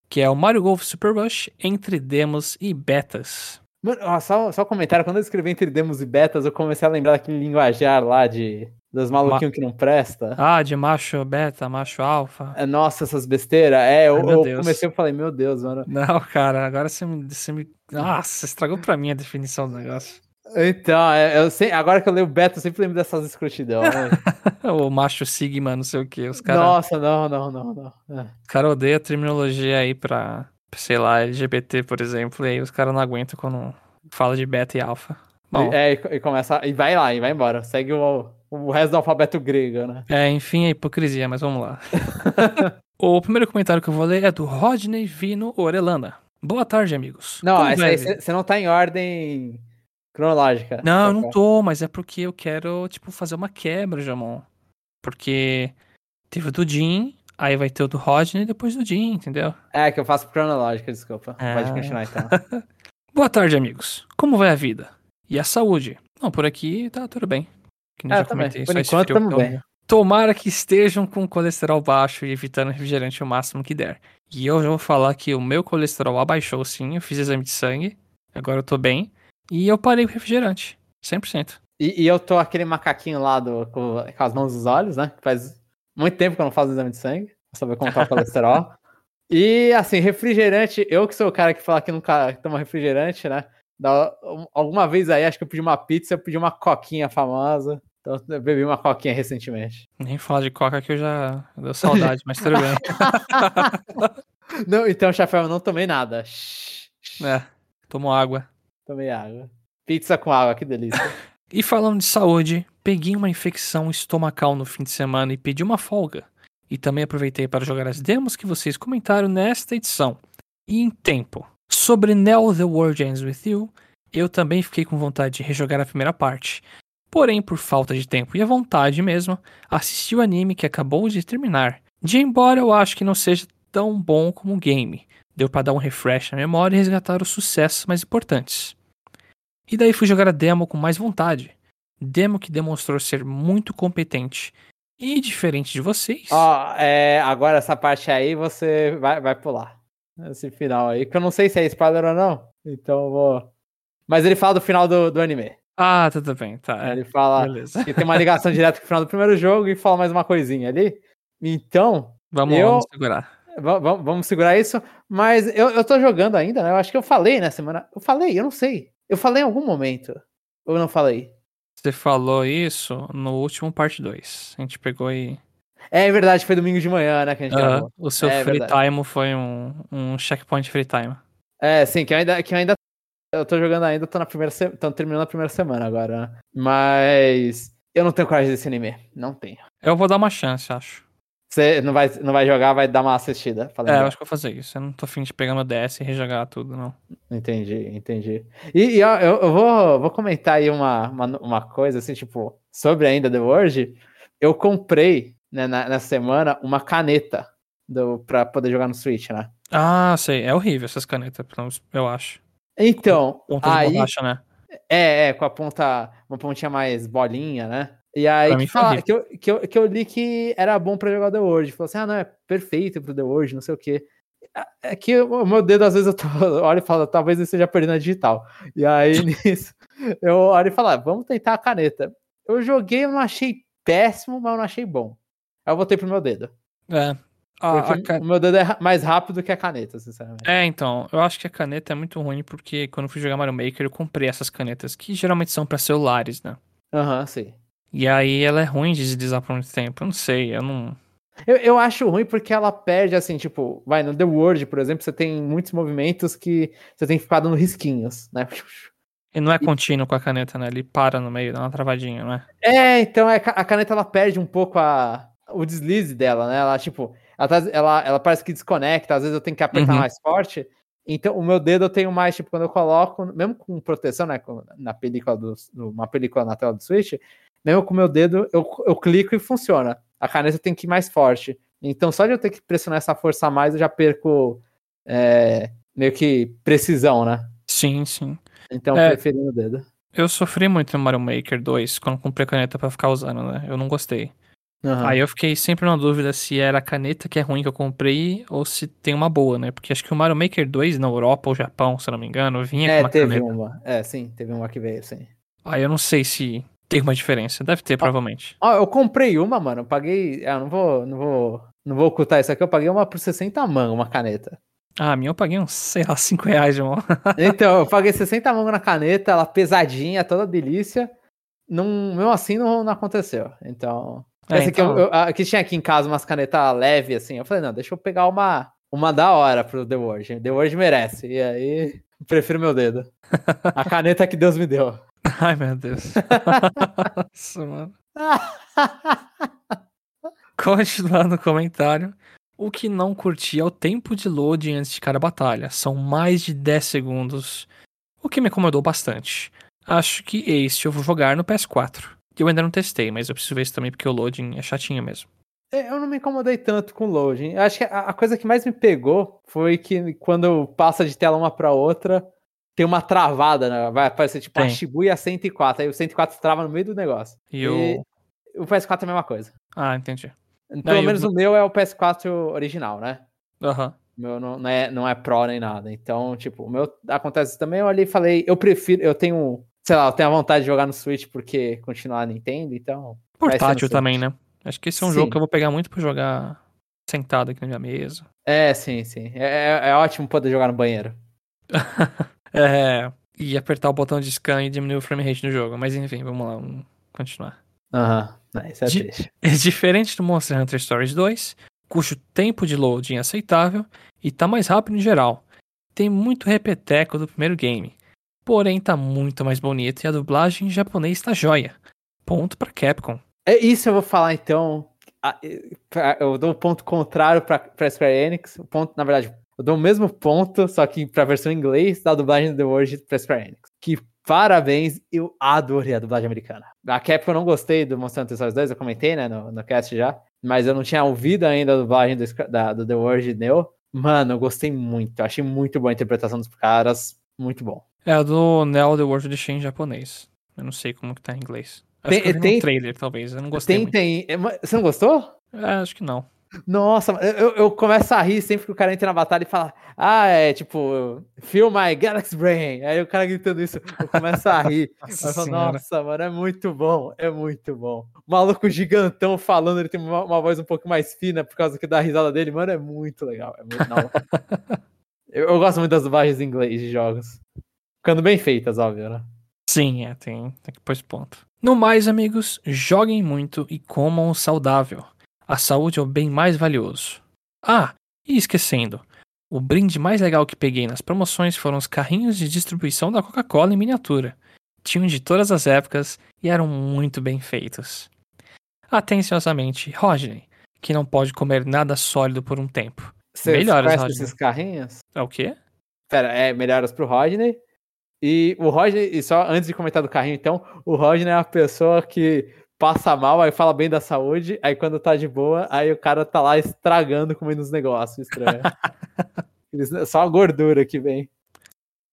que é o Mario Golf Super Rush entre demos e betas. Mano, ó, só, só um comentário, quando eu escrevi entre demos e betas, eu comecei a lembrar daquele linguajar lá de dos maluquinhos Ma... que não presta. Ah, de macho beta, macho alfa. É, nossa, essas besteiras. É, eu, eu comecei e falei, meu Deus, mano. Não, cara, agora você me, você me. Nossa, estragou pra mim a definição do negócio. Então, é, eu sei, agora que eu leio beta, eu sempre lembro dessas escrotidão. Né? o macho sigma, não sei o que. Os cara... Nossa, não, não, não, não. É. O cara odeia a terminologia aí pra sei lá, LGBT, por exemplo, e aí os caras não aguentam quando fala de beta e alfa. Bom, é, e, começa. E vai lá, e vai embora. Segue o, o resto do alfabeto grego, né? É, enfim, a hipocrisia, mas vamos lá. o primeiro comentário que eu vou ler é do Rodney Vino Orelana. Boa tarde, amigos. Não, você não tá em ordem cronológica. Não, eu não tô, mas é porque eu quero, tipo, fazer uma quebra, Jamon. Porque teve o do Jim, Aí vai ter o do Rodney e depois do Jim, entendeu? É, que eu faço cronológica, desculpa. É... Pode continuar então. Boa tarde, amigos. Como vai a vida? E a saúde? Não, por aqui tá tudo bem. Que nem é, já comentei, por enquanto estamos bem. Tomara que estejam com colesterol baixo e evitando refrigerante o máximo que der. E eu já vou falar que o meu colesterol abaixou sim, eu fiz exame de sangue, agora eu tô bem. E eu parei o refrigerante, 100%. E, e eu tô aquele macaquinho lá do, com, com as mãos nos olhos, né? Faz muito tempo que eu não faço exame de sangue, pra saber como tá o colesterol. E assim, refrigerante, eu que sou o cara que fala que nunca toma refrigerante, né? Da, alguma vez aí, acho que eu pedi uma pizza, eu pedi uma coquinha famosa. Então eu bebi uma coquinha recentemente. Nem fala de coca que eu já deu saudade, mas tudo bem. não, então, chefão, eu não tomei nada. É, tomou água. Tomei água. Pizza com água, que delícia. E falando de saúde, peguei uma infecção estomacal no fim de semana e pedi uma folga. E também aproveitei para jogar as demos que vocês comentaram nesta edição. E em tempo. Sobre Nell The World Ends With You, eu também fiquei com vontade de rejogar a primeira parte. Porém, por falta de tempo e a vontade mesmo, assisti o anime que acabou de terminar. De embora eu acho que não seja tão bom como o game, deu para dar um refresh na memória e resgatar os sucessos mais importantes. E daí fui jogar a demo com mais vontade. Demo que demonstrou ser muito competente. E diferente de vocês. Ó, oh, é, agora essa parte aí você vai, vai pular. Esse final aí, que eu não sei se é spoiler ou não. Então eu vou. Mas ele fala do final do, do anime. Ah, tudo bem, tá. É. Ele fala Beleza. que tem uma ligação direta com o final do primeiro jogo e fala mais uma coisinha ali. Então. Vamos, eu... vamos segurar. Vamos, vamos segurar isso. Mas eu, eu tô jogando ainda, né? Eu acho que eu falei na semana. Eu falei, eu não sei. Eu falei em algum momento. Ou não falei? Você falou isso no último parte 2. A gente pegou e. É verdade, foi domingo de manhã, né? Que a gente uh, O seu é, free verdade. time foi um, um checkpoint free time. É, sim, que eu ainda, que eu ainda. Eu tô jogando ainda, tô na primeira se... tô terminando a primeira semana agora, né? Mas. Eu não tenho coragem desse anime. Não tenho. Eu vou dar uma chance, acho. Você não vai, não vai jogar, vai dar uma assistida. É, eu acho que vou fazer isso. Eu não tô afim de pegar meu DS e rejogar tudo, não. Entendi, entendi. E, e eu, eu, vou, vou comentar aí uma, uma, uma, coisa, assim, tipo, sobre ainda The World. Eu comprei, né, na, na semana, uma caneta do, pra poder jogar no Switch, né? Ah, sei. É horrível essas canetas, eu acho. Então, com ponta aí... borracha, né? É, é, com a ponta, uma pontinha mais bolinha, né? E aí que, fala, que, eu, que, eu, que eu li que era bom pra jogar The World. Falou assim, ah, não, é perfeito pro The World, não sei o quê. É que o meu dedo, às vezes, eu tô, olho e falo, talvez eu esteja perdendo a digital. E aí, nisso, eu olho e falo, ah, vamos tentar a caneta. Eu joguei, eu não achei péssimo, mas eu não achei bom. Aí eu voltei pro meu dedo. É. A, a can... O meu dedo é mais rápido que a caneta, sinceramente. É, então, eu acho que a caneta é muito ruim porque quando eu fui jogar Mario Maker eu comprei essas canetas, que geralmente são para celulares, né? Aham, uhum, sim. E aí ela é ruim de deslizar por muito tempo. Eu não sei, eu não. Eu, eu acho ruim porque ela perde, assim, tipo, vai, no The World, por exemplo, você tem muitos movimentos que você tem que ficar dando risquinhos, né? E não é contínuo com a caneta, né? Ele para no meio, dá uma travadinha, não é? É, então é, a caneta ela perde um pouco a, o deslize dela, né? Ela, tipo, ela, tá, ela, ela parece que desconecta, às vezes eu tenho que apertar uhum. mais forte. Então, o meu dedo eu tenho mais, tipo, quando eu coloco, mesmo com proteção, né? Na película do, uma película na tela do Switch, mesmo com o meu dedo, eu, eu clico e funciona. A caneta tem que ir mais forte. Então, só de eu ter que pressionar essa força a mais, eu já perco é, meio que precisão, né? Sim, sim. Então, é, preferindo o dedo. Eu sofri muito no Mario Maker 2 quando comprei a caneta para ficar usando, né? Eu não gostei. Uhum. Aí eu fiquei sempre na dúvida se era a caneta que é ruim que eu comprei ou se tem uma boa, né? Porque acho que o Mario Maker 2 na Europa ou Japão, se não me engano, vinha é, com uma teve caneta. uma. É, sim, teve uma que veio, sim. Aí eu não sei se tem uma diferença. Deve ter, provavelmente. Ó, eu comprei uma, mano. Eu paguei. Ah, não vou, não vou. Não vou ocultar isso aqui. Eu paguei uma por 60 mangos, uma caneta. Ah, a minha eu paguei uns, sei lá, 5 reais, irmão. então, eu paguei 60 mangos na caneta, ela pesadinha, toda delícia. Não, mesmo assim não, não aconteceu. Então. É, então... eu, eu, que tinha aqui em casa umas canetas leve, assim. Eu falei, não, deixa eu pegar uma, uma da hora pro The Word. The Word merece. E aí, prefiro meu dedo. A caneta que Deus me deu. Ai, meu Deus. Nossa, mano. Continuando o comentário. O que não curti é o tempo de loading antes de cada batalha. São mais de 10 segundos. O que me incomodou bastante. Acho que este eu vou jogar no PS4. Eu ainda não testei, mas eu preciso ver isso também porque o loading é chatinho mesmo. É, eu não me incomodei tanto com o loading. Acho que a coisa que mais me pegou foi que quando passa de tela uma para outra, tem uma travada, né? Vai aparecer tipo tem. a Shibuya 104, aí o 104 trava no meio do negócio. E, e o... o PS4 é a mesma coisa. Ah, entendi. Pelo menos o meu é o PS4 original, né? Aham. Uhum. O meu não, não, é, não é Pro nem nada. Então, tipo, o meu acontece também. Eu ali falei, eu prefiro, eu tenho sei lá, eu tenho a vontade de jogar no Switch porque continuar a Nintendo, então. Portátil também, né? Acho que esse é um sim. jogo que eu vou pegar muito pra jogar sentado aqui na minha mesa. É, sim, sim. É, é, é ótimo poder jogar no banheiro. é, e apertar o botão de scan e diminuir o frame rate no jogo. Mas enfim, vamos lá, vamos continuar. Aham, uhum. isso é, Di é diferente do Monster Hunter Stories 2, cujo tempo de loading é aceitável e tá mais rápido em geral. Tem muito repeteco do primeiro game, porém tá muito mais bonito e a dublagem em japonês tá joia. Ponto pra Capcom. É isso eu vou falar então. Eu dou o um ponto contrário pra, pra Square Enix. O ponto, na verdade, eu dou o mesmo ponto, só que pra versão em inglês da dublagem do The World pra Square Enix. Que parabéns, eu adorei a dublagem americana. A Capcom eu não gostei do Monster Hunter 2, eu comentei, né, no, no cast já. Mas eu não tinha ouvido ainda a dublagem do, da, do The World Neo. Mano, eu gostei muito. Achei muito boa a interpretação dos caras. Muito bom. É a do Neo The World de em japonês. Eu não sei como que tá em inglês. Acho tem, tem um trailer, talvez. Eu não gostei. Tem, muito. tem. É, você não gostou? É, acho que não. Nossa, eu, eu começo a rir sempre que o cara entra na batalha e fala, ah, é tipo, feel my Galaxy Brain. Aí o cara gritando isso, eu começo a rir. Nossa, falo, Nossa mano, é muito bom, é muito bom. O maluco gigantão falando, ele tem uma, uma, voz um pouco mais fina por causa que dá risada dele, mano, é muito legal. É muito, eu, eu, gosto muito das dublagens em inglês de jogos. Ficando bem feitas, óbvio, né? Sim, é, tem, tem que pôr esse ponto. No mais, amigos, joguem muito e comam saudável. A saúde é o bem mais valioso. Ah, e esquecendo, o brinde mais legal que peguei nas promoções foram os carrinhos de distribuição da Coca-Cola em miniatura. Tinham de todas as épocas e eram muito bem feitos. Atenciosamente, Rodney, que não pode comer nada sólido por um tempo. Você melhoras, Rodney. esses carrinhos? É o quê? Pera, é melhoras pro Rodney. E o Rodney, e só antes de comentar do carrinho, então, o Rodney é uma pessoa que passa mal, aí fala bem da saúde, aí quando tá de boa, aí o cara tá lá estragando, comendo os negócios estranhos. Só a gordura que vem.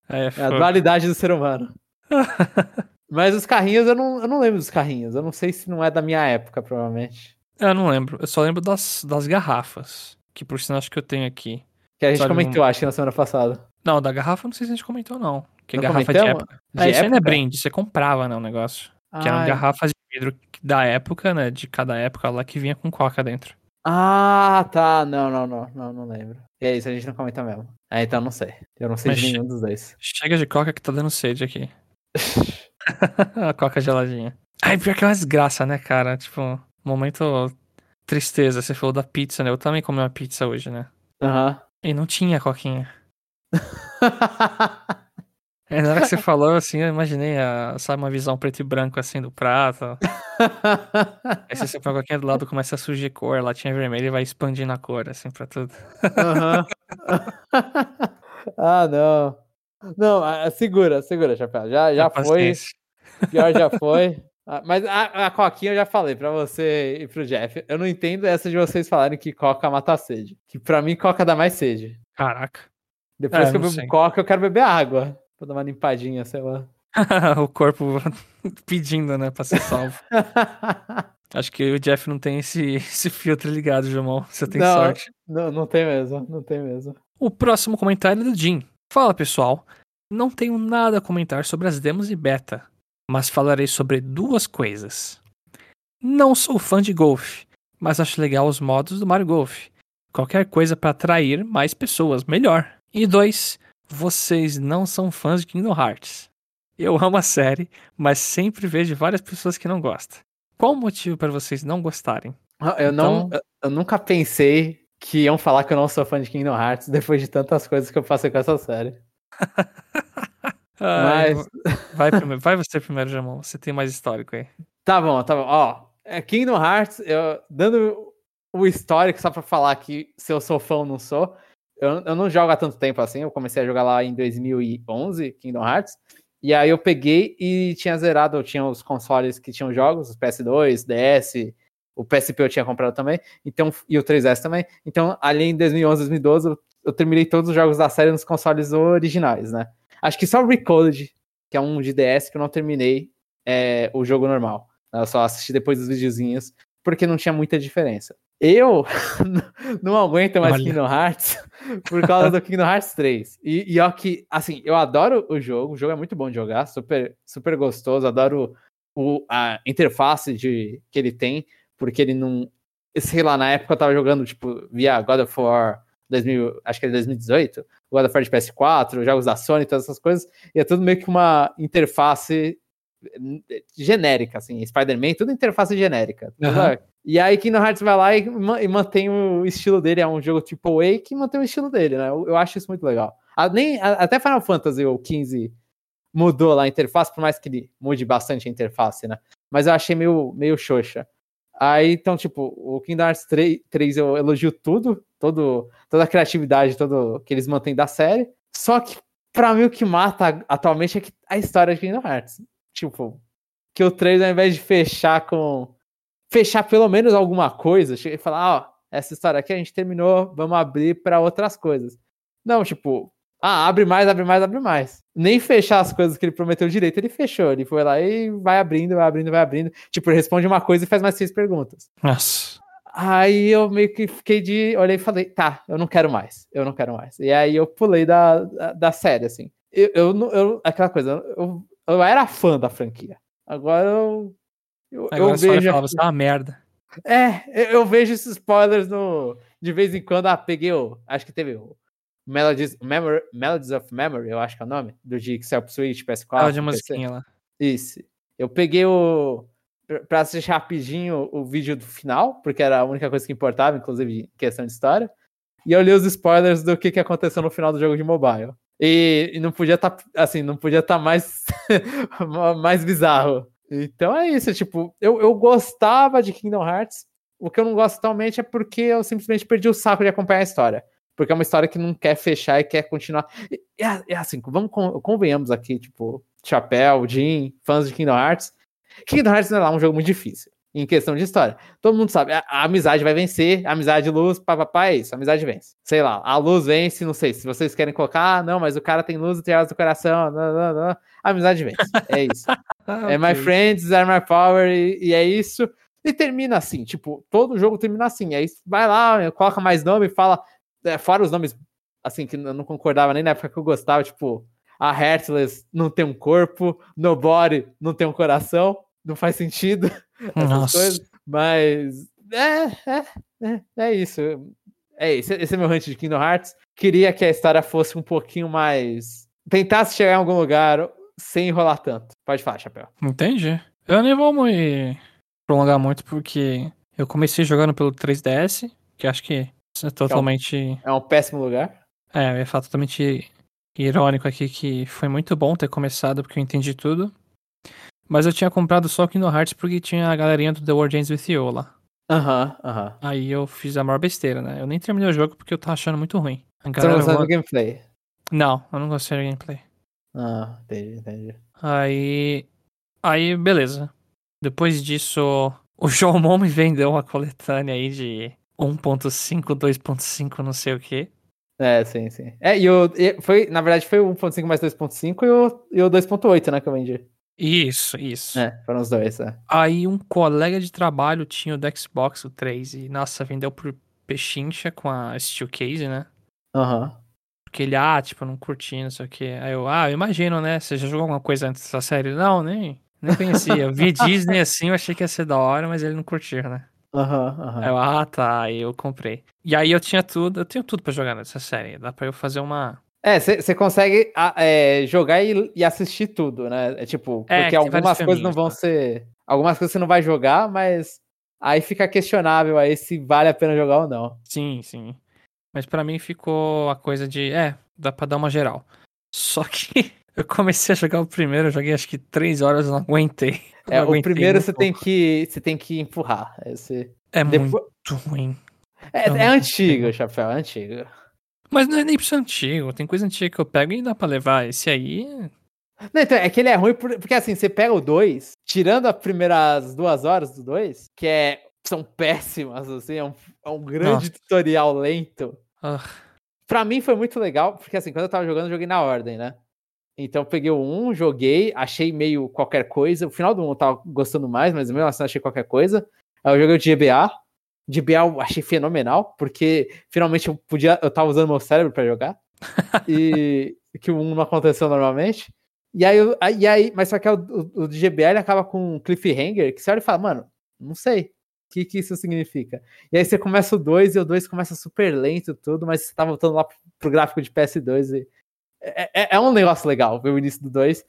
É, é a dualidade do ser humano. Mas os carrinhos, eu não, eu não lembro dos carrinhos. Eu não sei se não é da minha época, provavelmente. Eu não lembro. Eu só lembro das, das garrafas. Que por sinal acho que eu tenho aqui. Que a gente Sabe, comentou, um... acho que na semana passada. Não, da garrafa não sei se a gente comentou, não. Que não garrafa comentamos? de época. De é, isso ainda é brinde. Você comprava, né, o negócio. Que eram garrafas de vidro da época, né? De cada época lá que vinha com coca dentro. Ah, tá. Não, não, não, não, não lembro. E é isso, a gente não comenta mesmo. Ah, então não sei. Eu não sei Mas de nenhum dos dois. Chega de coca que tá dando sede aqui. a coca geladinha. Ai, pior que é uma desgraça, né, cara? Tipo, momento tristeza. Você falou da pizza, né? Eu também comi uma pizza hoje, né? Aham. Uhum. E não tinha coquinha. É, na hora que você falou, assim, eu imaginei, a, sabe, uma visão preto e branco, assim, do prato. Aí você põe do lado, começa a surgir cor, latinha vermelha e vai expandindo a cor, assim, pra tudo. Uhum. ah, não. Não, segura, segura, Chapéu. Já, já foi. Pior já foi. Ah, mas a, a, coquinha eu já falei pra você e pro Jeff. Eu não entendo essa de vocês falarem que coca mata a sede. Que pra mim coca dá mais sede. Caraca. Depois é, que eu bebo sei. coca, eu quero beber água. Pra dar uma limpadinha, sei lá. o corpo pedindo, né, pra ser salvo. Acho que o Jeff não tem esse, esse filtro ligado, Jamal. Você tem não, sorte. Não, não tem mesmo, não tem mesmo. O próximo comentário é do Jim. Fala, pessoal. Não tenho nada a comentar sobre as demos e beta, mas falarei sobre duas coisas. Não sou fã de golfe, mas acho legal os modos do Mario Golf. Qualquer coisa para atrair mais pessoas, melhor. E dois, vocês não são fãs de Kingdom Hearts. Eu amo a série, mas sempre vejo várias pessoas que não gostam. Qual o motivo para vocês não gostarem? Ah, eu então... não, eu nunca pensei que iam falar que eu não sou fã de Kingdom Hearts depois de tantas coisas que eu passei com essa série. Ai, mas vai, primeiro, vai você primeiro, Jamon. Você tem mais histórico aí. Tá bom, tá bom. Ó, é Kingdom Hearts, eu dando o histórico só para falar que se eu sou fã ou não sou. Eu, eu não jogo há tanto tempo assim, eu comecei a jogar lá em 2011, Kingdom Hearts. E aí eu peguei e tinha zerado, eu tinha os consoles que tinham jogos, os PS2, DS, o PSP eu tinha comprado também, então e o 3S também. Então, ali em 2011, 2012, eu, eu terminei todos os jogos da série nos consoles originais, né? Acho que só o Recoded, que é um de DS que eu não terminei é, o jogo normal. Eu só assisti depois dos videozinhos, porque não tinha muita diferença. Eu não aguento mais Olha. Kingdom Hearts por causa do Kingdom Hearts 3. E, e ó que, assim, eu adoro o jogo, o jogo é muito bom de jogar, super, super gostoso, adoro o, a interface de, que ele tem, porque ele não. Sei lá, na época eu tava jogando, tipo, via God of War 2000, acho que é 2018, God of War de PS4, jogos da Sony, todas essas coisas, e é tudo meio que uma interface genérica, assim, Spider-Man, tudo interface genérica. Uhum. E aí Kingdom Hearts vai lá e, e, mantém o estilo dele, é um jogo tipo A que mantém o estilo dele, né? Eu, eu acho isso muito legal. A, nem, a, até Final Fantasy o 15 mudou lá a interface, por mais que ele mude bastante a interface, né? Mas eu achei meio, meio xoxa. Aí, então, tipo, o Kingdom Hearts 3, 3 eu elogio tudo, todo, toda a criatividade todo, que eles mantêm da série. Só que, pra mim, o que mata atualmente é a história de Kingdom Hearts. Tipo, que o 3, ao invés de fechar com. Fechar pelo menos alguma coisa, cheguei e falar, ó, oh, essa história aqui a gente terminou, vamos abrir para outras coisas. Não, tipo, ah, abre mais, abre mais, abre mais. Nem fechar as coisas que ele prometeu direito, ele fechou. Ele foi lá e vai abrindo, vai abrindo, vai abrindo. Tipo, ele responde uma coisa e faz mais seis perguntas. Nossa. Aí eu meio que fiquei de. Olhei e falei, tá, eu não quero mais. Eu não quero mais. E aí eu pulei da, da, da série, assim. Eu, eu, eu, aquela coisa, eu, eu era fã da franquia. Agora eu. Eu, Agora eu vejo. Fala, você é uma merda. É, eu vejo esses spoilers no. De vez em quando, ah, peguei o. Acho que teve o. Melodies, Memory, Melodies of Memory, eu acho que é o nome, do de Excel pro Switch, PS4. É de musiquinha lá. Isso. Eu peguei o. Pra assistir rapidinho o vídeo do final, porque era a única coisa que importava, inclusive em questão de história. E eu li os spoilers do que, que aconteceu no final do jogo de mobile. E, e não podia estar, tá, assim, não podia estar tá mais, mais bizarro. Então é isso, tipo, eu, eu gostava de Kingdom Hearts. O que eu não gosto totalmente é porque eu simplesmente perdi o saco de acompanhar a história. Porque é uma história que não quer fechar e quer continuar. É assim, vamos convenhamos aqui, tipo, Chapéu, Jim, fãs de Kingdom Hearts. Kingdom Hearts não é lá um jogo muito difícil em questão de história. Todo mundo sabe, a, a amizade vai vencer, a amizade luz, papapá, é isso, a amizade vence. Sei lá, a luz vence, não sei, se vocês querem colocar, ah, não, mas o cara tem luz e tem do coração, não, não, não, a amizade vence, é isso. ah, é my friends, are my power, e, e, é isso. E termina assim, tipo, todo jogo termina assim, aí vai lá, coloca mais nome, fala, é, fora os nomes, assim, que eu não concordava nem na época que eu gostava, tipo, a Heartless não tem um corpo, Nobody não tem um coração, não faz sentido essas Nossa. coisas, mas é, é, é, é isso. É isso. Esse é meu hunt de Kingdom Hearts. Queria que a história fosse um pouquinho mais. Tentasse chegar em algum lugar sem enrolar tanto. Pode falar, Chapéu. Entendi. Eu nem vou me prolongar muito porque eu comecei jogando pelo 3DS, que acho que é totalmente. É um, é um péssimo lugar. É, eu ia falar totalmente irônico aqui que foi muito bom ter começado porque eu entendi tudo. Mas eu tinha comprado só o Kingdom Hearts porque tinha a galerinha do The World Ends With You lá. Aham, uh aham. -huh, uh -huh. Aí eu fiz a maior besteira, né? Eu nem terminei o jogo porque eu tava achando muito ruim. A Você não gostou do gameplay? Não, eu não gostei do gameplay. Ah, entendi, entendi. Aí. Aí, beleza. Depois disso, o João me vendeu uma coletânea aí de 1.5, 2.5, não sei o que. É, sim, sim. É, e, o, e foi, na verdade, foi o 1.5 mais 2.5 e o, e o 2.8, né, que eu vendi. Isso, isso. É, foram os dois, é. Aí um colega de trabalho tinha o do Xbox, o 3, e nossa, vendeu por pechincha com a Steel Case, né? Aham. Uhum. Porque ele, ah, tipo, não curti, não sei o que. Aí eu, ah, eu imagino, né? Você já jogou alguma coisa antes dessa série? Não, nem, nem conhecia. Eu vi Disney assim, eu achei que ia ser da hora, mas ele não curtiu, né? Aham, uhum, aham. Uhum. Eu, ah, tá, aí eu comprei. E aí eu tinha tudo, eu tenho tudo pra jogar nessa série. Dá pra eu fazer uma, é, você consegue é, jogar e, e, assistir tudo, né? É tipo, é, porque algumas coisas não vão né? ser. Algumas coisas você não vai jogar, mas aí fica questionável aí se vale a pena jogar ou não. Sim, sim. Mas para mim ficou a coisa de, é, dá pra dar uma geral. Só que eu comecei a jogar o primeiro, joguei acho que três horas, não aguentei. é, não aguentei o primeiro você tem que você tem que empurrar. Esse... É Depois... muito ruim. É, é, é antigo, Chapéu, é antigo. Mas não é nem pro antigo. Tem coisa antiga que eu pego e dá pra levar. Esse aí. Não, então, é que ele é ruim porque assim, você pega o 2, tirando as primeiras duas horas do 2, que é, são péssimas, assim, é um, é um grande Nossa. tutorial lento. Uh. Pra mim foi muito legal, porque assim, quando eu tava jogando, eu joguei na ordem, né? Então eu peguei o 1, um, joguei, achei meio qualquer coisa. O final do 1 um eu tava gostando mais, mas mesmo assim achei qualquer coisa. Aí eu joguei o GBA, GBA eu achei fenomenal, porque finalmente eu podia. Eu tava usando meu cérebro para jogar. e que o 1 não aconteceu normalmente. E aí, e aí mas só que o, o, o GBA acaba com um cliffhanger que você olha e fala, mano, não sei o que, que isso significa. E aí você começa o 2 e o 2 começa super lento tudo, mas você tá voltando lá pro gráfico de PS2 e é, é, é um negócio legal ver o início do 2.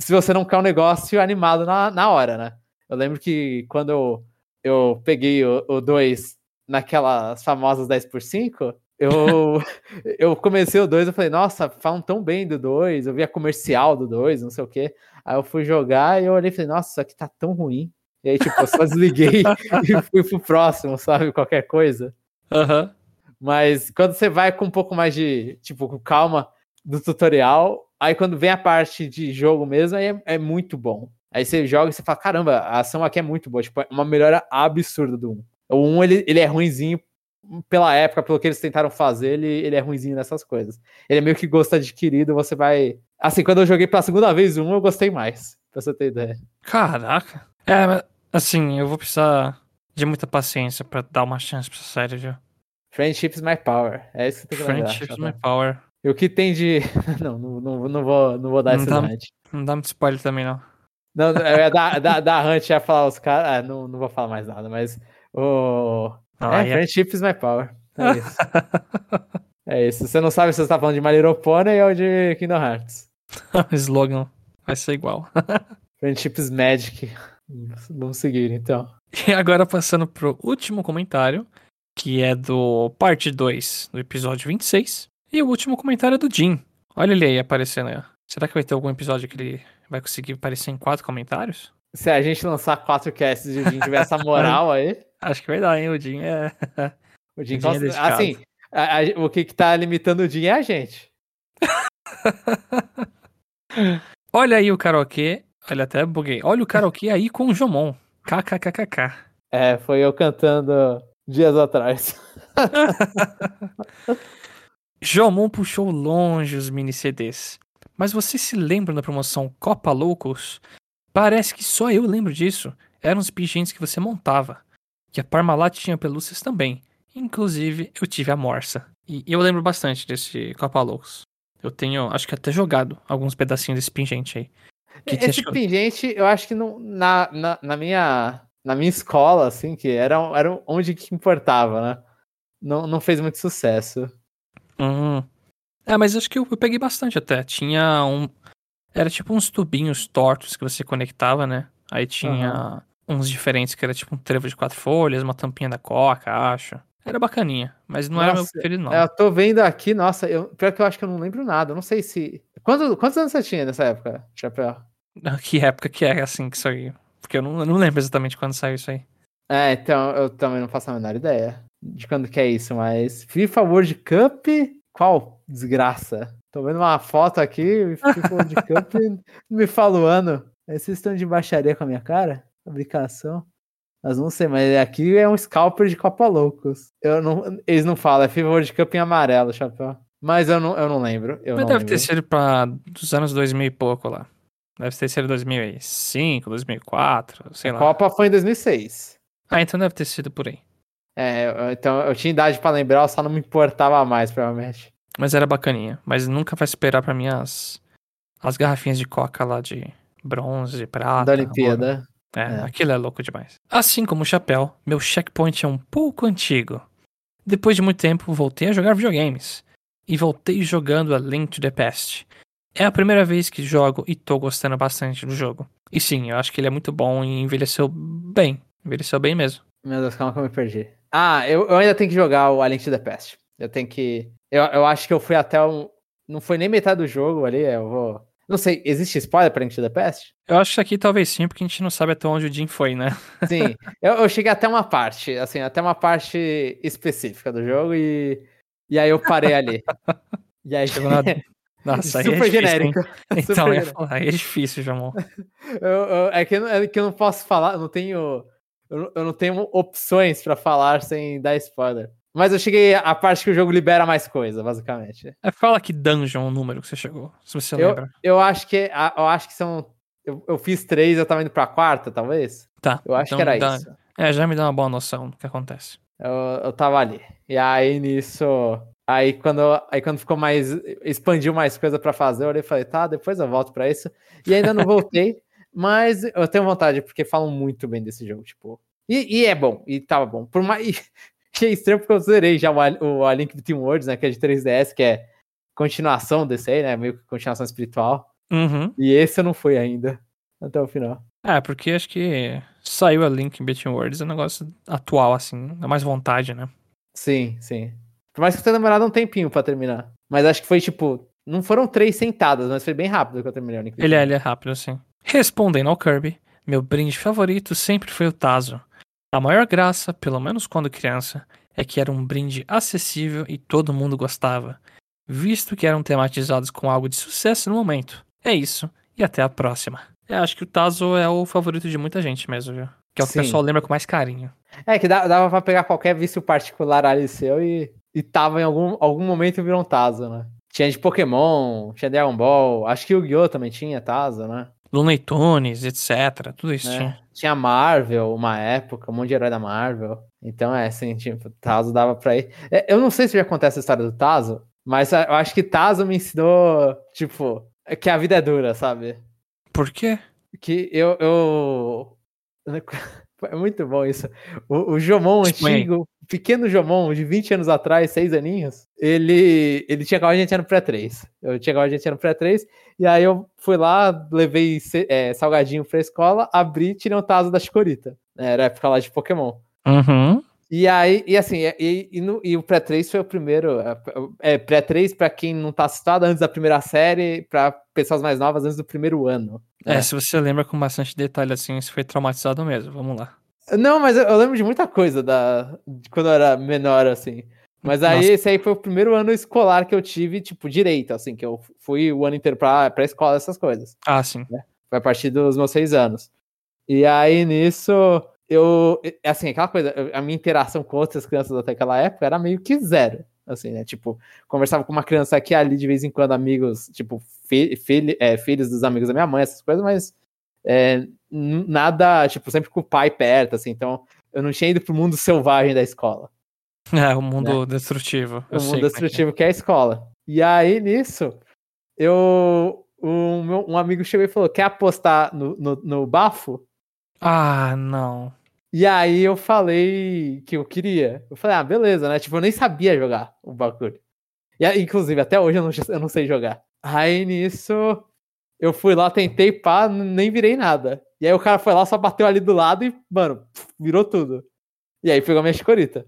Se você não quer um negócio animado na, na hora, né? Eu lembro que quando eu, eu peguei o 2 naquelas famosas 10 por 5 eu, eu comecei o 2, eu falei, nossa, falam tão bem do 2, eu vi a comercial do 2, não sei o quê. Aí eu fui jogar e eu olhei e falei, nossa, isso aqui tá tão ruim. E aí, tipo, eu só desliguei e fui pro próximo, sabe? Qualquer coisa. Uhum. Mas quando você vai com um pouco mais de, tipo, com calma do tutorial, aí quando vem a parte de jogo mesmo, aí é, é muito bom. Aí você joga e você fala, caramba, a ação aqui é muito boa. Tipo, é uma melhora absurda do 1. O 1, ele, ele é ruinzinho pela época, pelo que eles tentaram fazer, ele, ele é ruimzinho nessas coisas. Ele é meio que gosto adquirido, você vai. Assim, quando eu joguei pela segunda vez um, eu gostei mais, pra você ter ideia. Caraca. É, assim, eu vou precisar de muita paciência pra dar uma chance pra essa série, viu? Friendship is my power. É isso que tem que Friendship is my power. E o que tem de. não, não, não, não, vou, não vou dar esse hunt. Não dá muito spoiler também, não. Não, é da, da, da Hunt ia falar os caras. Ah, não, não vou falar mais nada, mas. O. Ah, é, é, friendship is my power. É isso. é isso. Você não sabe se você tá falando de My Little Pony ou de Kingdom Hearts. o slogan vai ser igual. friendship is magic. Vamos seguir, então. E agora passando pro último comentário, que é do parte 2 do episódio 26. E o último comentário é do Jim. Olha ele aí aparecendo aí. Será que vai ter algum episódio que ele vai conseguir aparecer em quatro comentários? Se a gente lançar quatro casts e o Jim tiver essa moral aí. Acho que vai dar, hein? O Jim é. O Jim, o Jim é assim, a, a, o que, que tá limitando o Jim é a gente. Olha aí o karaokê. Olha, até buguei. Olha o karaokê aí com o Jomon. KKKKK. É, foi eu cantando dias atrás. Jomon puxou longe os mini CDs. Mas você se lembra da promoção Copa Loucos? Parece que só eu lembro disso. Eram os pingentes que você montava que a Parmalat tinha pelúcias também. Inclusive, eu tive a Morsa. E eu lembro bastante desse Copa Loucos. Eu tenho, acho que até jogado alguns pedacinhos desse pingente aí. Que Esse tinha... pingente, eu acho que não, na, na, na, minha, na minha escola, assim, que era, era onde que importava, né? Não, não fez muito sucesso. Hum. É, mas acho que eu, eu peguei bastante até. Tinha um. Era tipo uns tubinhos tortos que você conectava, né? Aí tinha. Uhum uns diferentes, que era tipo um trevo de quatro folhas, uma tampinha da coca, acho. Era bacaninha, mas não nossa, era meu preferido, não. Eu tô vendo aqui, nossa, eu, pior que eu acho que eu não lembro nada. Eu não sei se. Quantos, quantos anos você tinha nessa época, Chapéu? Que época que é assim que saiu? Porque eu não, eu não lembro exatamente quando saiu isso aí. É, então eu também não faço a menor ideia de quando que é isso, mas FIFA World Cup, qual desgraça? Tô vendo uma foto aqui, FIFA World Cup, não me fala o ano. Vocês estão de baixaria com a minha cara? Fabricação. Mas não sei, mas aqui é um scalper de Copa Loucos. Eu não, eles não falam, é FIFA de Cup em amarelo, chapéu. Mas eu não, eu não lembro. Eu mas não deve lembro. ter sido pra dos anos 2000 e pouco lá. Deve ter sido 2005, 2004, sei a lá. Copa foi em 2006. Ah, então deve ter sido por aí. É, então eu tinha idade para lembrar, eu só não me importava mais, provavelmente. Mas era bacaninha. Mas nunca vai esperar para mim as, as garrafinhas de coca lá de bronze, prata. Da Olimpíada. É, é, aquilo é louco demais. Assim como o chapéu, meu checkpoint é um pouco antigo. Depois de muito tempo, voltei a jogar videogames. E voltei jogando a Link to the Past. É a primeira vez que jogo e tô gostando bastante do jogo. E sim, eu acho que ele é muito bom e envelheceu bem. Envelheceu bem mesmo. Meu Deus, calma que eu me perdi. Ah, eu, eu ainda tenho que jogar o A Link to the Past. Eu tenho que. Eu, eu acho que eu fui até um. Não foi nem metade do jogo ali, eu vou. Não sei, existe spoiler pra Into the Past? Eu acho que aqui talvez sim, porque a gente não sabe até onde o Jim foi, né? Sim, eu, eu, cheguei até uma parte, assim, até uma parte específica do jogo e, e aí eu parei ali. E aí... Chegou na... Nossa, Super aí é genérico. Então, Super é, falar, aí é difícil, Jamon. eu, eu, é, que, é que eu não posso falar, eu não tenho... Eu, eu não tenho opções para falar sem dar spoiler. Mas eu cheguei à parte que o jogo libera mais coisa, basicamente. É, fala que dungeon o número que você chegou, se você eu, lembra. Eu acho que eu acho que são. Eu, eu, fiz três, eu tava indo pra quarta, talvez. Tá. Eu acho então que era dá, isso. É, já me dá uma boa noção do que acontece. Eu, eu tava ali. E aí nisso. Aí quando, aí quando ficou mais. expandiu mais coisa para fazer, eu olhei e falei, tá, depois eu volto para isso. E ainda não voltei, mas eu tenho vontade, porque falam muito bem desse jogo, tipo. E, e é bom, e tava bom. Por mais. que é estranho porque eu zerei já o, o A Link Between Worlds, né? Que é de 3DS, que é continuação desse aí, né? Meio que continuação espiritual. Uhum. E esse eu não fui ainda. Até o final. É, porque acho que saiu a Link Between Worlds, é um negócio atual, assim, dá mais vontade, né? Sim, sim. Por mais que tenha demorado um tempinho pra terminar. Mas acho que foi tipo. Não foram três sentadas, mas foi bem rápido que eu terminei o Link Ele é, ele é rápido, assim. Respondendo ao Kirby, meu brinde favorito sempre foi o Tazo. A maior graça, pelo menos quando criança, é que era um brinde acessível e todo mundo gostava, visto que eram tematizados com algo de sucesso no momento. É isso, e até a próxima. Eu acho que o Tazo é o favorito de muita gente mesmo, viu? Que é o que Sim. o pessoal lembra com mais carinho. É, que dava pra pegar qualquer vício particular ali seu e, e tava em algum, algum momento virou um Tazo, né? Tinha de Pokémon, tinha Dragon Ball, acho que o Yu-Gi-Oh! também tinha Tazo, né? Looney Tunes, etc. Tudo isso É. tinha. Tinha Marvel, uma época, um monte de herói da Marvel. Então, é, assim, tipo, Tazo dava pra ir. É, eu não sei se já acontece essa história do Tazo, mas eu acho que Tazo me ensinou, tipo, que a vida é dura, sabe? Por quê? Que eu. eu... É muito bom isso. O, o Jomon antigo, pequeno Jomon, de 20 anos atrás, 6 aninhos, ele, ele tinha acabado de entrar no pré-3. Eu tinha acabado de entrar no pré-3, e aí eu fui lá, levei é, salgadinho pra escola, abri, tirei um taso da Chicorita. Era a época lá de Pokémon. Uhum. E aí, e assim, e, e, no- e o pré-3 foi o primeiro. É, pré-3 pra quem não tá assustado antes da primeira série, pra pessoas mais novas antes do primeiro ano. É, né? se você lembra com bastante detalhe assim, você foi traumatizado mesmo. Vamos lá. Não, mas eu, eu lembro de muita coisa da, de quando eu era menor, assim. Mas aí Nossa. esse aí foi o primeiro ano escolar que eu tive, tipo, direito, assim, que eu fui o ano inteiro pra, pra escola, essas coisas. Ah, sim. Foi a partir dos meus seis anos. E aí, nisso, eu. Assim, aquela coisa, a minha interação com outras crianças até aquela época era meio que zero. Assim, né? Tipo, conversava com uma criança aqui ali de vez em quando, amigos, tipo, fi, filho- é, filhos dos amigos da minha mãe, essas coisas, mas é, nada, tipo, sempre com o pai perto, assim. Então, eu não tinha ido pro mundo selvagem da escola. É, o mundo destrutivo. Eu o mundo como é que é. destrutivo que é a escola. E aí, nisso, eu. Um, meu- um amigo chegou e falou: quer apostar no, no, no bafo? Ah, não. E aí eu falei que eu queria. Eu falei, ah, beleza, né? Tipo, eu nem sabia jogar o bagulho. E, inclusive, até hoje eu não, eu não sei jogar. Aí nisso, eu fui lá, tentei, pá, nem virei nada. E aí o cara foi lá, só bateu ali do lado e, mano, virou tudo. E aí pegou a minha chicorita.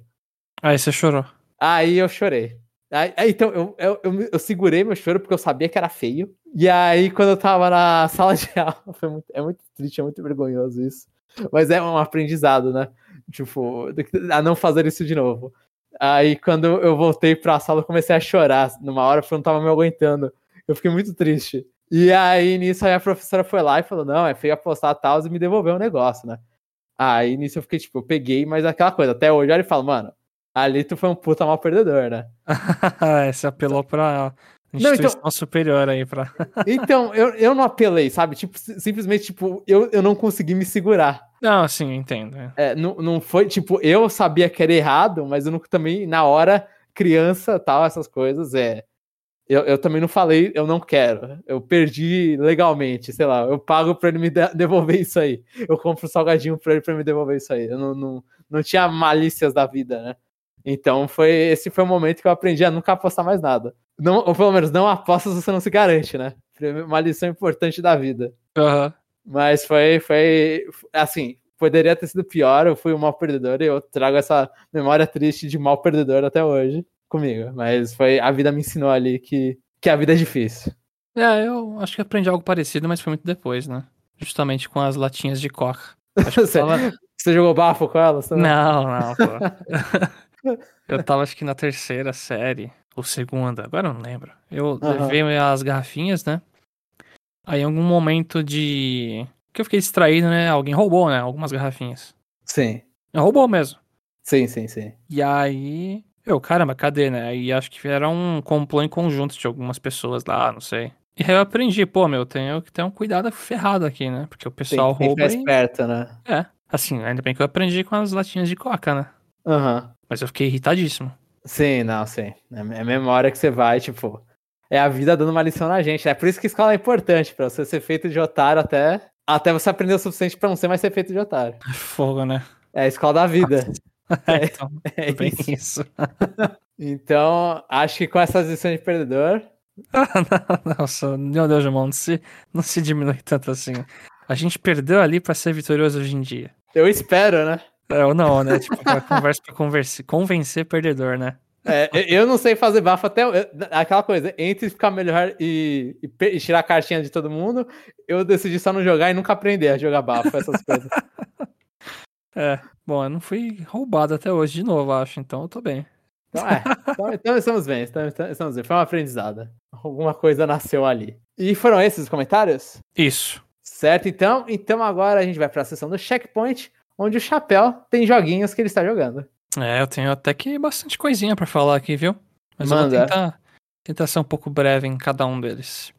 Aí você chorou. Aí eu chorei. Aí, então, eu, eu, eu, eu segurei meu choro porque eu sabia que era feio. E aí, quando eu tava na sala de aula, foi muito, é muito triste, é muito vergonhoso isso. Mas é um aprendizado, né? Tipo, a não fazer isso de novo. Aí, quando eu voltei pra sala, eu comecei a chorar numa hora porque eu não tava me aguentando. Eu fiquei muito triste. E aí, nisso, aí a professora foi lá e falou: Não, é feio apostar tal, e me devolveu o negócio, né? Aí, nisso, eu fiquei tipo, eu peguei, mas aquela coisa, até hoje, olha e falo, mano, ali tu foi um puta mal perdedor, né? É, você apelou pra Não, instituição então- superior aí pra. Então, eu, eu não apelei, sabe? Tipo, si- simplesmente, tipo, eu, eu não consegui me segurar. Não, eu entendo. é. É, não, não foi, tipo, eu sabia que era errado, mas eu não, também, na hora, criança, tal, essas coisas, é. Eu, eu também não falei, eu não quero. Eu perdi legalmente, sei lá, eu pago pra ele me de- devolver isso aí. Eu compro um salgadinho pra ele pra me devolver isso aí. Eu não, não, não tinha malícias da vida, né? Então, foi, esse foi o momento que eu aprendi a nunca apostar mais nada. Não, ou pelo menos, não aposta se você não se garante, né? Uma lição importante da vida. Aham. Mas foi, foi, assim, poderia ter sido pior, eu fui um mal perdedor e eu trago essa memória triste de mal perdedor até hoje comigo. Mas foi, a vida me ensinou ali que, que a vida é difícil. É, eu acho que aprendi algo parecido, mas foi muito depois, né? Justamente com as latinhas de coca. Você, tava- você jogou bafo com elas também? Não, não, pô. eu tava acho que na terceira série, ou segunda, agora eu não lembro. Eu Aham. levei as garrafinhas, né? Aí em algum momento de. que eu fiquei distraído, né? Alguém roubou, né? Algumas garrafinhas. Sim, Roubou mesmo. sim, sim, sim. E aí. Eu, caramba, cadê, né? Aí acho que era um complô em conjunto de algumas pessoas lá, não sei. E aí eu aprendi, pô, meu, tenho que ter um cuidado ferrado aqui, né? Porque o pessoal tem que rouba ficar e... esperto, né? É, assim, ainda bem que eu aprendi com as latinhas de coca, né? Aham. Mas eu fiquei irritadíssimo. Sim, não, sim. É a memória que você vai, tipo. É a vida dando uma lição na gente. É por isso que escola é importante, pra você ser feito de otário até, até você aprender o suficiente pra não ser mais ser feito de otário. Fogo, né? É a escola da vida. É, então, É bem isso. isso. Então, acho que com essas lições de perdedor, Nossa, meu Deus, irmão, não se, não se diminui tanto assim. A gente perdeu ali pra ser vitorioso hoje em dia. eu espero, né? É, ou não, né? Tipo, aquela conversa pra converse, convencer perdedor, né? É, eu- não sei fazer bafo até. aquela coisa, entre ficar melhor e, e e tirar a cartinha de todo mundo, eu decidi só não jogar e nunca aprender a jogar bafo, essas coisas. É, bom, eu não fui roubado até hoje de novo, acho, então eu tô bem. Então, é, então, então estamos bem, estamos, estamos bem. Foi uma aprendizada. Alguma coisa nasceu ali. E foram esses os comentários? Isso. Certo, então. Então agora a gente vai para a sessão do checkpoint, onde o Chapéu tem joguinhos que ele está jogando. É, eu tenho até que bastante coisinha pra falar aqui, viu? Mas eu Manda. vou tentar, tentar ser um pouco breve em cada um deles.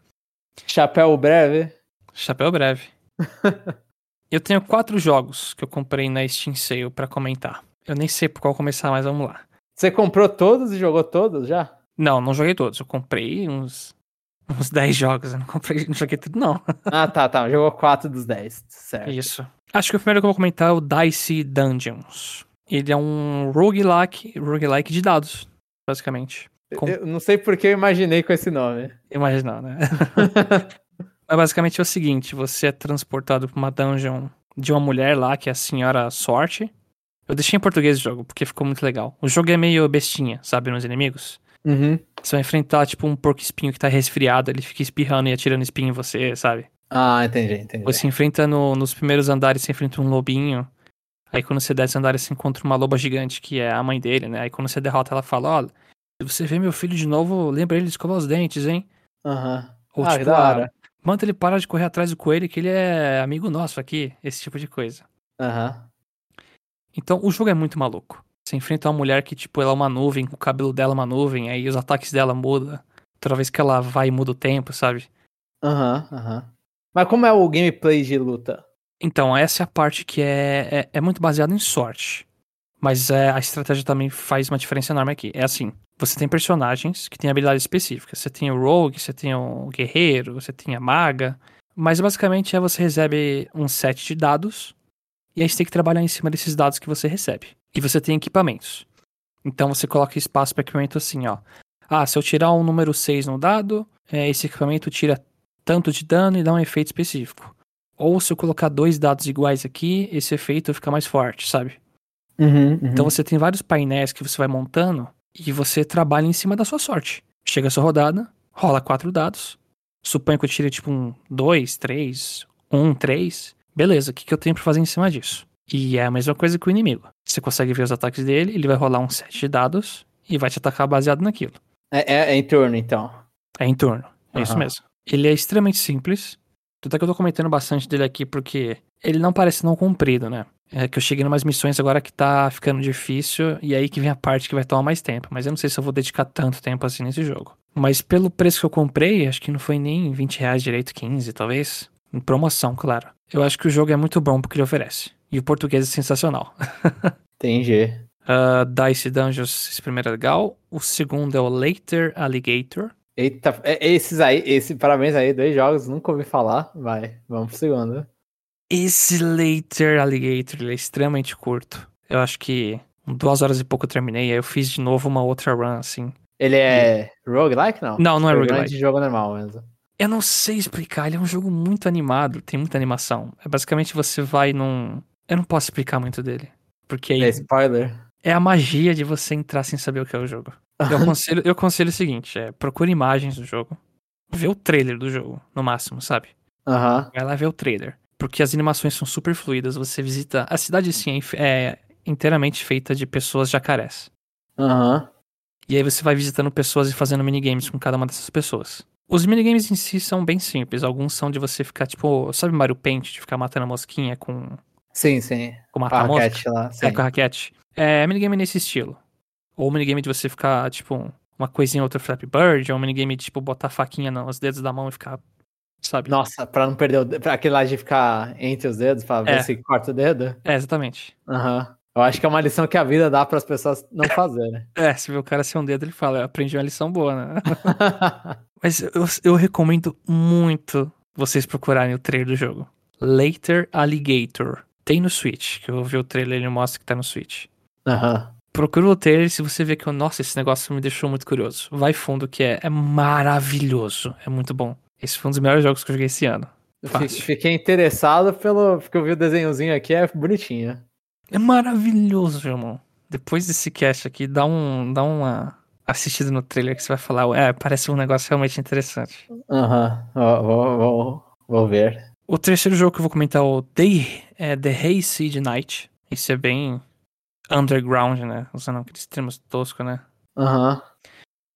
Chapéu breve. Chapéu breve. eu tenho quatro jogos que eu comprei na Steam Sale pra comentar. Eu nem sei por qual começar, mas vamos lá. Você comprou todos e jogou todos já? Não, não joguei todos. Eu comprei uns, uns 10 jogos. Eu não comprei, não joguei tudo, não. Ah, tá, tá. Jogou 4 dos 10. Certo. Isso. Acho que o primeiro que eu vou comentar é o Dicey Dungeons. Ele é um roguelike, roguelike de dados, basicamente. Com- Eu não sei porque eu imaginei com esse nome. Imaginar, né? Mas basicamente é o seguinte: você é transportado pra uma dungeon de uma mulher lá, que é a Senhora Sorte. Eu deixei em português o jogo, porque ficou muito legal. O jogo é meio bestinha, sabe, nos inimigos. Uhum. Você vai enfrentar, tipo, um porco espinho que tá resfriado, ele fica espirrando e atirando espinho em você, sabe? Ah, entendi, entendi. Você enfrenta no- nos primeiros andares, você enfrenta um lobinho. Aí quando você desce andares, você encontra uma loba gigante, que é a mãe dele, né? Aí quando você derrota, ela fala, olha, se você vê meu filho de novo, lembra ele de escovar os dentes, hein? Aham. Ou Ah, tipo, hora. Manda ele parar de correr atrás do coelho, que ele é amigo nosso aqui. Esse tipo de coisa. Aham. Então, o jogo é muito maluco. Você enfrenta uma mulher que, tipo, ela é uma nuvem, o cabelo dela é uma nuvem, aí os ataques dela mudam. Toda vez que ela vai, muda o tempo, sabe? Aham, aham. Mas como é o gameplay de luta? Então, essa é a parte que é, é, é muito baseada em sorte. Mas é, a estratégia também faz uma diferença enorme aqui. É assim, você tem personagens que têm habilidades específicas. Você tem o rogue, você tem o guerreiro, você tem a maga. Mas basicamente é você recebe um set de dados e aí você tem que trabalhar em cima desses dados que você recebe. E você tem equipamentos. Então você coloca espaço para equipamento assim, ó. Ah, se eu tirar um número 6 no dado, é, esse equipamento tira tanto de dano e dá um efeito específico. Ou se eu colocar dois dados iguais aqui, esse efeito fica mais forte, sabe? Uhum, Então você tem vários painéis que você vai montando e você trabalha em cima da sua sorte. Chega a sua rodada, rola quatro dados. Suponho que eu tire tipo um 2, 3, 1, 3. Beleza, o que, que eu tenho pra fazer em cima disso? E é a mesma coisa que o inimigo. Você consegue ver os ataques dele, ele vai rolar um set de dados e vai te atacar baseado naquilo. É, é- é em turno, então. É em turno. É isso Aham. mesmo. Ele é extremamente simples. Tanto é que eu tô comentando bastante dele aqui porque ele não parece não comprido, né? É que eu cheguei em umas missões agora que tá ficando difícil e aí que vem a parte que vai tomar mais tempo. Mas eu não sei se eu vou dedicar tanto tempo assim nesse jogo. Mas pelo preço que eu comprei, acho que não foi nem 20 reais direito, 15 talvez. Em promoção, claro. Eu acho que o jogo é muito bom porque ele oferece. E o português é sensacional. Entendi. Uh, Dice Dungeons, esse primeiro é legal. O segundo é o Later Alligator. Eita, é- esses aí, esse, parabéns aí, dois jogos, nunca ouvi falar. Vai, vamos pro segundo. Esse Later Alligator ele é extremamente curto. Eu acho que duas horas e pouco eu terminei. Aí eu fiz de novo uma outra run, assim. Ele é roguelike, não? Não, não é Run roguelike. de jogo normal mesmo. Eu não sei explicar, ele é um jogo muito animado, tem muita animação. É basicamente você vai num. Eu não posso explicar muito dele. Porque aí É spoiler. é a magia de você entrar sem saber o que é o jogo. Eu aconselho, eu aconselho o seguinte: é, procure imagens do jogo. Vê o trailer do jogo, no máximo, sabe? Aham. Vai lá ver o trailer. Porque as animações são super fluidas. Você visita. A cidade, sim, é é inteiramente feita de pessoas jacarés. Aham. E aí você vai visitando pessoas e fazendo minigames com cada uma dessas pessoas. Os minigames em si são bem simples. Alguns são de você ficar, tipo, sabe Mario Paint, de ficar matando a mosquinha com, Sim, sim. com matar a mosca? raquete lá. Sim. É, com a raquete. É minigame nesse estilo. Ou minigame de você ficar, tipo, uma coisinha outra Flappy Bird, ou minigame de, tipo, botar a faquinha nos dedos da mão e ficar, sabe? Nossa, pra não perder o dedo. Pra aquele lá de ficar entre os dedos, pra ver É. se corta o dedo. É, exatamente. Aham. Eu acho que é uma lição que a vida dá para as pessoas não fazerem. É, se vê o cara sem um dedo, ele fala, eu aprendi uma lição boa, né? Mas eu, eu recomendo muito vocês procurarem o trailer do jogo. Later Alligator. Tem no Switch, que eu vi o trailer e ele mostra que tá no Switch. Aham. Procura o trailer se você vê que, nossa, esse negócio me deixou muito curioso. Vai fundo que é, é maravilhoso, é muito bom. Esse foi um dos melhores jogos que eu joguei esse ano. Fácil. fi- Fiquei interessado pelo. Porque eu vi o desenhozinho aqui, é bonitinho. É maravilhoso, irmão. Depois desse cast aqui, dá, um, dá uma assistida no trailer que você vai falar, é, parece um negócio realmente interessante. Aham. Vou, vou, vou, vou ver. O terceiro jogo que eu vou comentar é o The, é The Hayseed Night. Esse é bem underground, né? Usando aqueles termos toscos, né? Aham.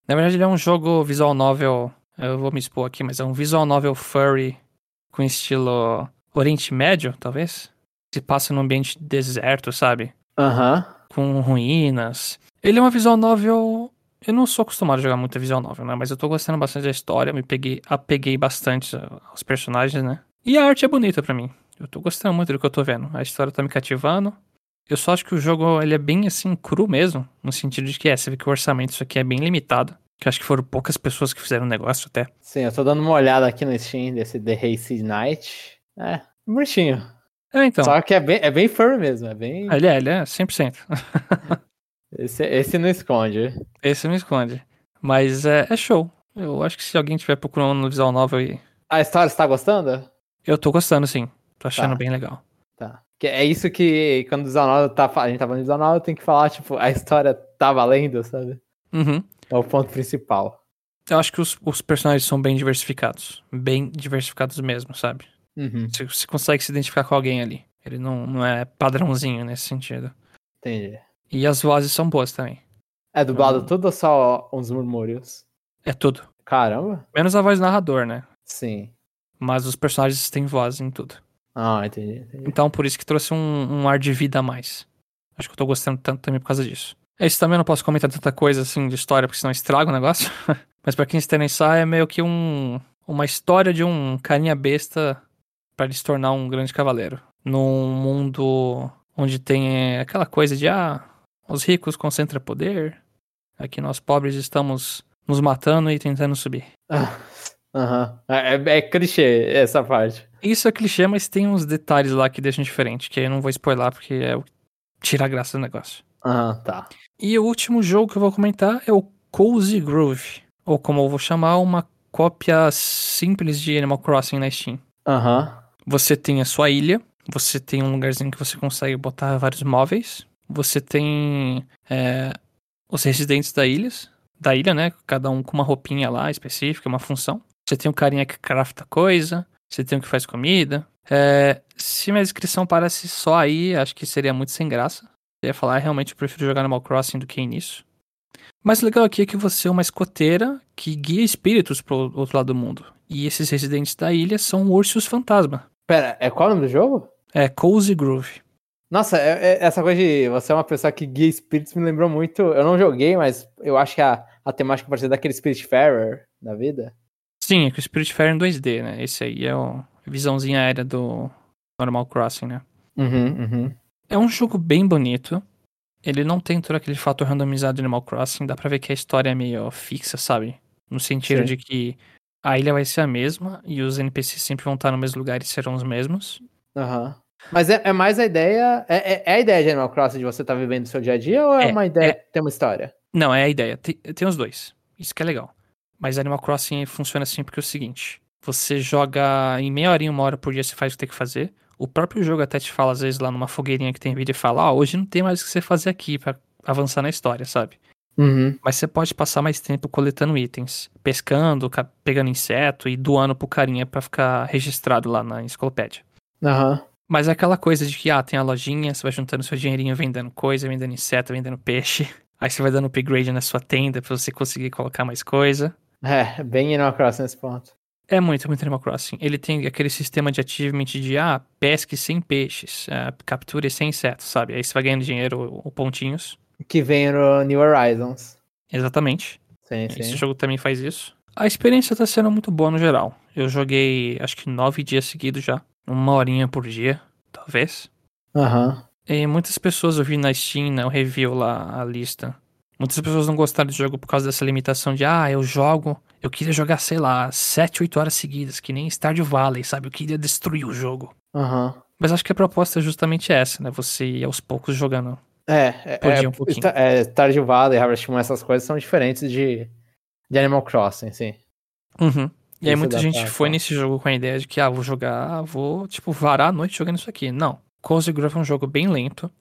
Na verdade, ele é um jogo visual novel. Eu vou me expor aqui, mas é um visual novel furry com estilo Oriente Médio, talvez. Se passa num ambiente deserto, sabe? Aham. Com ruínas. Ele é uma visual novel. Eu não sou acostumado a jogar muita visual novel, né? Mas eu tô gostando bastante da história. Me peguei, apeguei bastante aos personagens, né? E a arte é bonita pra mim. Eu tô gostando muito do que eu tô vendo. A história tá me cativando. Eu só acho que o jogo ele é bem assim cru mesmo, no sentido de que é, você vê que o orçamento disso aqui é bem limitado. Que acho que foram poucas pessoas que fizeram o negócio até. Sim, eu tô dando uma olhada aqui no Steam desse The Hazy Night. É, bonitinho. É, então. Só que é bem, é bem furry mesmo. É bem. Ele é, ele é 100%. Esse, esse não esconde. Esse não esconde. Mas é, é show. Eu acho que se alguém estiver procurando no visual novel aí, A história você tá gostando? eu tô gostando sim. Tô achando Tá. bem legal. Tá. Que é isso que quando o visual novel tá, a gente tá falando visual novel, tem que falar, tipo, a história tá valendo, sabe? Uhum. É o ponto principal. Eu acho que os, os personagens são bem diversificados. Bem diversificados mesmo, sabe? Uhum, Você, você consegue se identificar com alguém ali. Ele não, não é padrãozinho nesse sentido. entendi. E as vozes são boas também. É dublado Uhum. tudo ou só uns murmúrios? É tudo. Caramba. Menos a voz do narrador, né? Sim. Mas os personagens têm voz em tudo. Ah, entendi, entendi. Então, por isso que trouxe um, um ar de vida a mais. Acho que eu tô gostando tanto também por causa disso. Esse também eu não posso comentar tanta coisa assim de história, porque senão estraga o negócio. Mas pra quem se interessar, é meio que um, uma história de um carinha besta pra ele se tornar um grande cavaleiro. Num mundo onde tem é, aquela coisa de, ah, os ricos concentram poder, aqui nós pobres estamos nos matando e tentando subir. Ah, Aham. É, é- é clichê essa parte. Isso é clichê, mas tem uns detalhes lá que deixam diferente, que eu não vou spoiler porque é o que tira a graça do negócio. Aham, tá. E o último jogo que eu vou comentar é o Cozy Groove, ou como eu vou chamar, uma cópia simples de Animal Crossing na Steam. Aham. Você tem a sua ilha, você tem um lugarzinho que você consegue botar vários móveis, você tem é, os residentes da ilha, da ilha, né? Cada um com uma roupinha lá específica, uma função. Você tem o carinha que crafta coisa, você tem o que faz comida. É, se minha descrição parece só aí, acho que seria muito sem graça. Eu ia falar, realmente eu prefiro jogar Animal Crossing do que nisso. Mas o legal aqui é que você é uma escoteira que guia espíritos pro outro lado do mundo. E esses residentes da ilha são ursos fantasma. Pera, é qual o nome do jogo? É Cozy Groove. Nossa, é- é- essa coisa de você é uma pessoa que guia espíritos me lembrou muito. Eu não joguei, mas eu acho que a, a temática parecia daquele Spiritfarer da vida. Sim, é que o Spiritfarer em 2D, né? Esse aí é o a visãozinha aérea do Normal Crossing, né? Uhum, uhum. É um jogo bem bonito. Ele não tem todo aquele fator randomizado de Animal Crossing. Dá pra ver que a história é meio fixa, sabe? No sentido Sim. de que a ilha vai ser a mesma e os NPCs sempre vão estar no mesmo lugar e serão os mesmos. Aham. Mas é, é mais a ideia. É, é- é a ideia de Animal Crossing de você estar vivendo o seu dia a dia ou é, É, uma ideia é. que tem uma história? Não, é a ideia. Tem, tem os dois. Isso que é legal. Mas Animal Crossing funciona assim porque é o seguinte: você joga em meia horinha, uma hora por dia, você faz o que tem que fazer. O próprio jogo até te fala, às vezes, lá numa fogueirinha que tem vídeo e fala: Ó, hoje não tem mais o que você fazer aqui pra avançar na história, sabe? Uhum. Mas você pode passar mais tempo coletando itens, pescando, ca- pegando inseto e doando pro carinha pra ficar registrado lá na enciclopédia. Aham. Mas é aquela coisa de que, ah, tem a lojinha, você vai juntando seu dinheirinho vendendo coisa, vendendo inseto, vendendo peixe. Aí você vai dando upgrade na sua tenda pra você conseguir colocar mais coisa. É, bem Animal Crossing nesse ponto. É muito, muito Animal Crossing. Ele tem aquele sistema de achievement de, ah, pesque sem peixes, ah, capture sem insetos, sabe? Aí você vai ganhando dinheiro ou, pontinhos. Que vem no New Horizons. Exatamente. Sim, Esse sim. jogo também faz isso. A experiência tá sendo muito boa no geral. Eu joguei, acho que nove dias seguidos já. Uma horinha por dia, talvez. Aham. E muitas pessoas eu vi na Steam, né, o review lá, a lista. Muitas pessoas não gostaram do jogo por causa dessa limitação de, ah, eu jogo, eu queria jogar, sei lá, 7, 8 horas seguidas, que nem Stardew Valley, sabe? Eu queria destruir o jogo. Aham. Mas acho que a proposta é justamente essa, né? Você ir aos poucos jogando. É, é, é, um pouquinho. É, Stardew Valley, Harvest Moon, essas coisas são diferentes de, de Animal Crossing, sim. Uhum. E aí muita gente foi pra- nesse jogo com a ideia de que, ah, vou jogar, vou, tipo, varar a noite jogando isso aqui. Não. Cozy Grove é um jogo bem lento.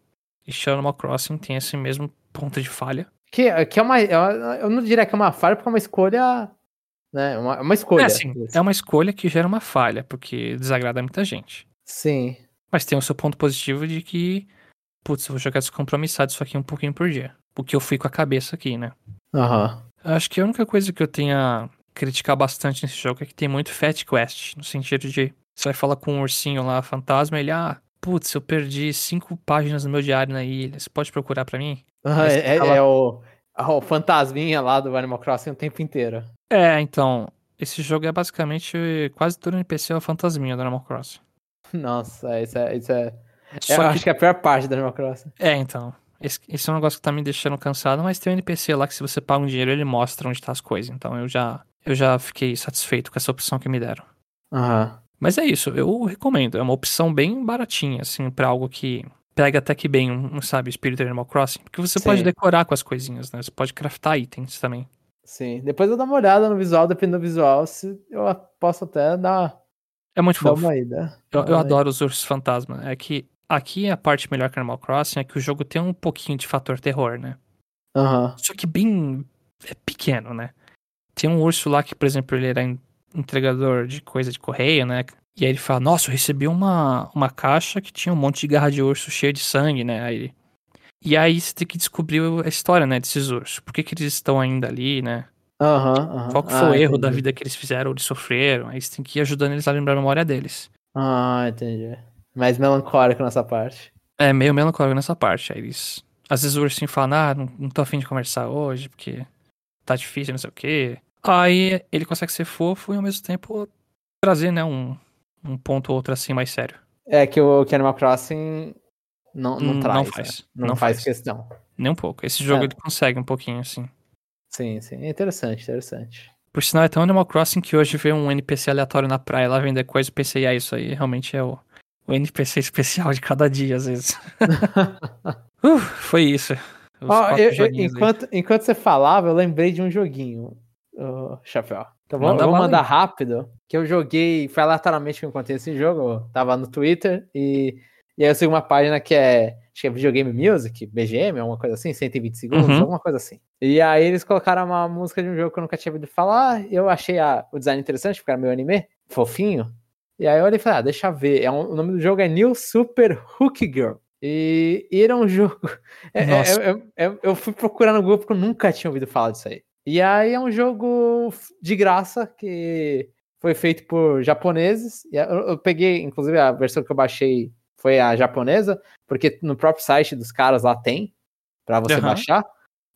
E Animal Crossing tem esse mesmo ponto de falha. Que, que é é uma- Eu não diria que é uma falha, porque é uma escolha. Né? Uma, é uma escolha. É assim, é uma escolha que gera uma falha, porque desagrada muita gente. Sim. Mas tem o seu ponto positivo de que, putz, eu vou jogar descompromissado isso aqui um pouquinho por dia. O que eu fui com a cabeça aqui, né? Aham. Eu Acho que a única coisa que eu tenha criticar bastante nesse jogo é que tem muito Fat Quest, no sentido de você vai falar com um ursinho lá, fantasma, ele, ah, putz, eu perdi cinco páginas no meu diário na ilha, você pode procurar pra mim? Mas É, ela- é o, é o fantasminha lá do Animal Crossing o tempo inteiro. É, então, esse jogo é basicamente quase todo NPC é o fantasminha do Animal Crossing. Nossa, isso é. Isso é eu Só acho que, é a pior parte do Animal Crossing. é, então, esse, esse é um negócio que tá me deixando cansado, mas tem um NPC lá que se você paga um dinheiro, ele mostra onde tá as coisas, então eu já, eu já fiquei satisfeito com essa opção que me deram. Aham. Mas é isso, eu recomendo. É uma opção bem baratinha, assim, pra algo que pega até que bem, um, sabe, espírito de Animal Crossing. Porque você Sim. pode decorar com as coisinhas, né? Você pode craftar itens também. Sim. Depois eu dou uma olhada no visual, dependendo do visual, se eu posso até dar, É muito dar fofo. uma ida. Eu, eu adoro os ursos fantasma. É que aqui a parte melhor que Animal Crossing é que o jogo tem um pouquinho de fator terror, né? Aham. Só que bem é pequeno, né? Tem um urso lá que, por exemplo, ele era en- entregador de coisa de correio, né? E aí ele fala, nossa, eu recebi uma, uma caixa que tinha um monte de garra de urso cheia de sangue, né? Aí, ele- e aí você tem que descobrir a história, né, desses ursos. Por que, que eles estão ainda ali, né? Aham. aham. Qual que foi Ah, o erro da entendi. vida que eles fizeram ou eles sofreram? Aí você tem que ir ajudando eles a lembrar a memória deles. Ah, entendi. Mais melancólico nessa parte. É meio melancólico nessa parte. Aí eles. Às vezes o ursinho fala, ah, não, não tô afim de conversar hoje, porque tá difícil, não sei o quê. Aí ele consegue ser fofo e ao mesmo tempo trazer, né, um, um ponto ou outro assim mais sério. É que o que Animal Crossing não, não Hum, traz. não né? faz, Não, não faz, faz. questão. Nem um pouco. Esse jogo É. ele consegue um pouquinho, assim. Sim, sim. É interessante, interessante. Por sinal, é tão Animal Crossing que hoje veio um NPC aleatório na praia lá vender coisa e pensei, ah, isso aí realmente é o, o NPC especial de cada dia, às vezes. uh, foi isso. Quatro eu- eu- joguinhos aí. enquanto, enquanto você falava, eu lembrei de um joguinho, ô, Chapéu. Então vou, Manda eu vou mandar rápido, que eu joguei, foi aleatoriamente que eu encontrei esse jogo, eu tava no Twitter, e, e aí eu sigo uma página que é, acho que é Videogame Music, BGM, alguma coisa assim, 120 segundos, Uhum. alguma coisa assim. E aí eles colocaram uma música de um jogo que eu nunca tinha ouvido falar, e eu achei a- o design interessante, porque era meu anime, fofinho, e aí eu olhei e falei, ah, deixa eu ver, é um- o nome do jogo é New Super Hook Girl. E, e era um jogo. é- é- Nossa. é- é- eu fui procurar no Google porque eu nunca tinha ouvido falar disso aí. E aí é um jogo de graça que foi feito por japoneses. E Eu, eu peguei, inclusive, a versão que eu baixei foi a japonesa, porque no próprio site dos caras lá tem pra você Aham. baixar.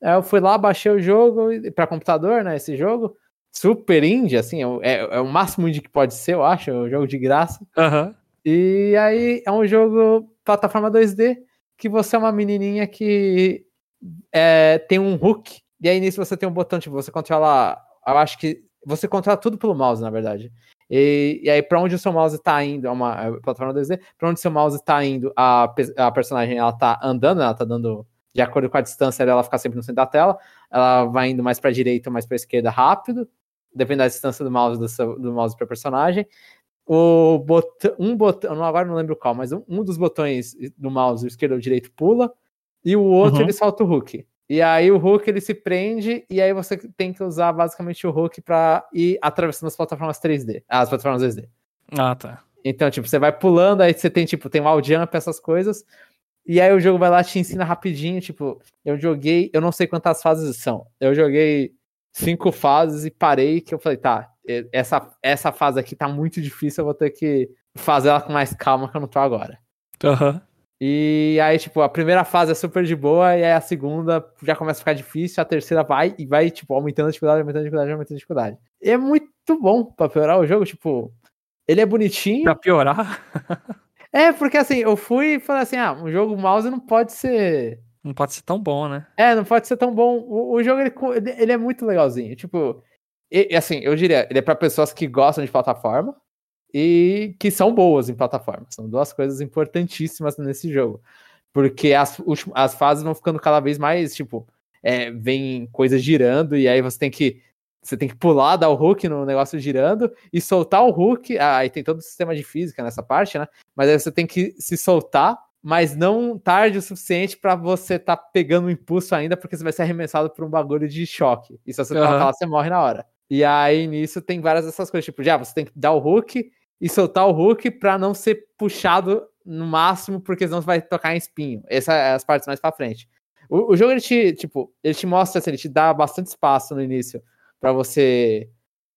Eu fui lá, baixei o jogo pra computador, né? Esse jogo. Super indie, assim, é, o- é- é o máximo indie que pode ser, eu acho, é um jogo de graça. Aham. E aí é um jogo plataforma 2D que você é uma menininha que é, tem um hook e aí nisso você tem um botão, tipo, você controla, eu acho que você controla tudo pelo mouse, na verdade. E, e aí pra onde o seu mouse tá indo, é uma é plataforma 2D, pra onde o seu mouse tá indo, a, a personagem ela tá andando, ela tá dando de acordo com a distância ela fica sempre no centro da tela, ela vai indo mais pra direita ou mais pra esquerda rápido, depende da distância do mouse do, seu, do mouse para personagem. O botão, um botão, agora não lembro qual, mas um, um dos botões do mouse, o esquerdo ou direito, pula, e o outro Uhum. ele solta o hook. E aí o hook ele se prende, e aí você tem que usar basicamente o hook para ir atravessando as plataformas 3D, as plataformas 2D. Ah, tá. Então, tipo, você vai pulando, aí você tem, tipo, tem um wall jump, essas coisas. E aí o jogo vai lá e te ensina rapidinho, tipo, eu joguei, eu não sei quantas fases são. Eu joguei cinco fases e parei, que eu falei, tá, essa, essa fase aqui tá muito difícil, eu vou ter que fazer ela com mais calma que eu não tô agora. Aham. E aí, tipo, a primeira fase é super de boa, e aí a segunda já começa a ficar difícil, a terceira vai e vai, tipo, aumentando a dificuldade, aumentando a dificuldade, aumentando a dificuldade. E é muito bom pra piorar o jogo, tipo, ele é bonitinho. Pra piorar? É, porque assim, eu fui e falei assim: ah, um jogo mouse não pode ser. Não pode ser tão bom, né? É, não pode ser tão bom. O, o jogo, ele, ele, é muito legalzinho. Tipo, e, assim, eu diria, ele é para pessoas que gostam de plataforma e que são boas em plataforma. São duas coisas importantíssimas nesse jogo. Porque as, as fases vão ficando cada vez mais, tipo, é, vem coisas girando e aí você tem que você tem que pular, dar o hook no negócio girando e soltar o hook. Ah, aí tem todo o sistema de física nessa parte, né? Mas aí você tem que se soltar, mas não tarde o suficiente para você tá pegando o impulso ainda, porque você vai ser arremessado por um bagulho de choque. E se você uhum. lá, você morre na hora. E aí nisso tem várias dessas coisas, tipo, já você tem que dar o hook e soltar o hook para não ser puxado no máximo, porque senão você vai tocar em espinho. Essas é as partes mais para frente. O, o, jogo ele te, tipo, ele te mostra, assim, ele te dá bastante espaço no início para você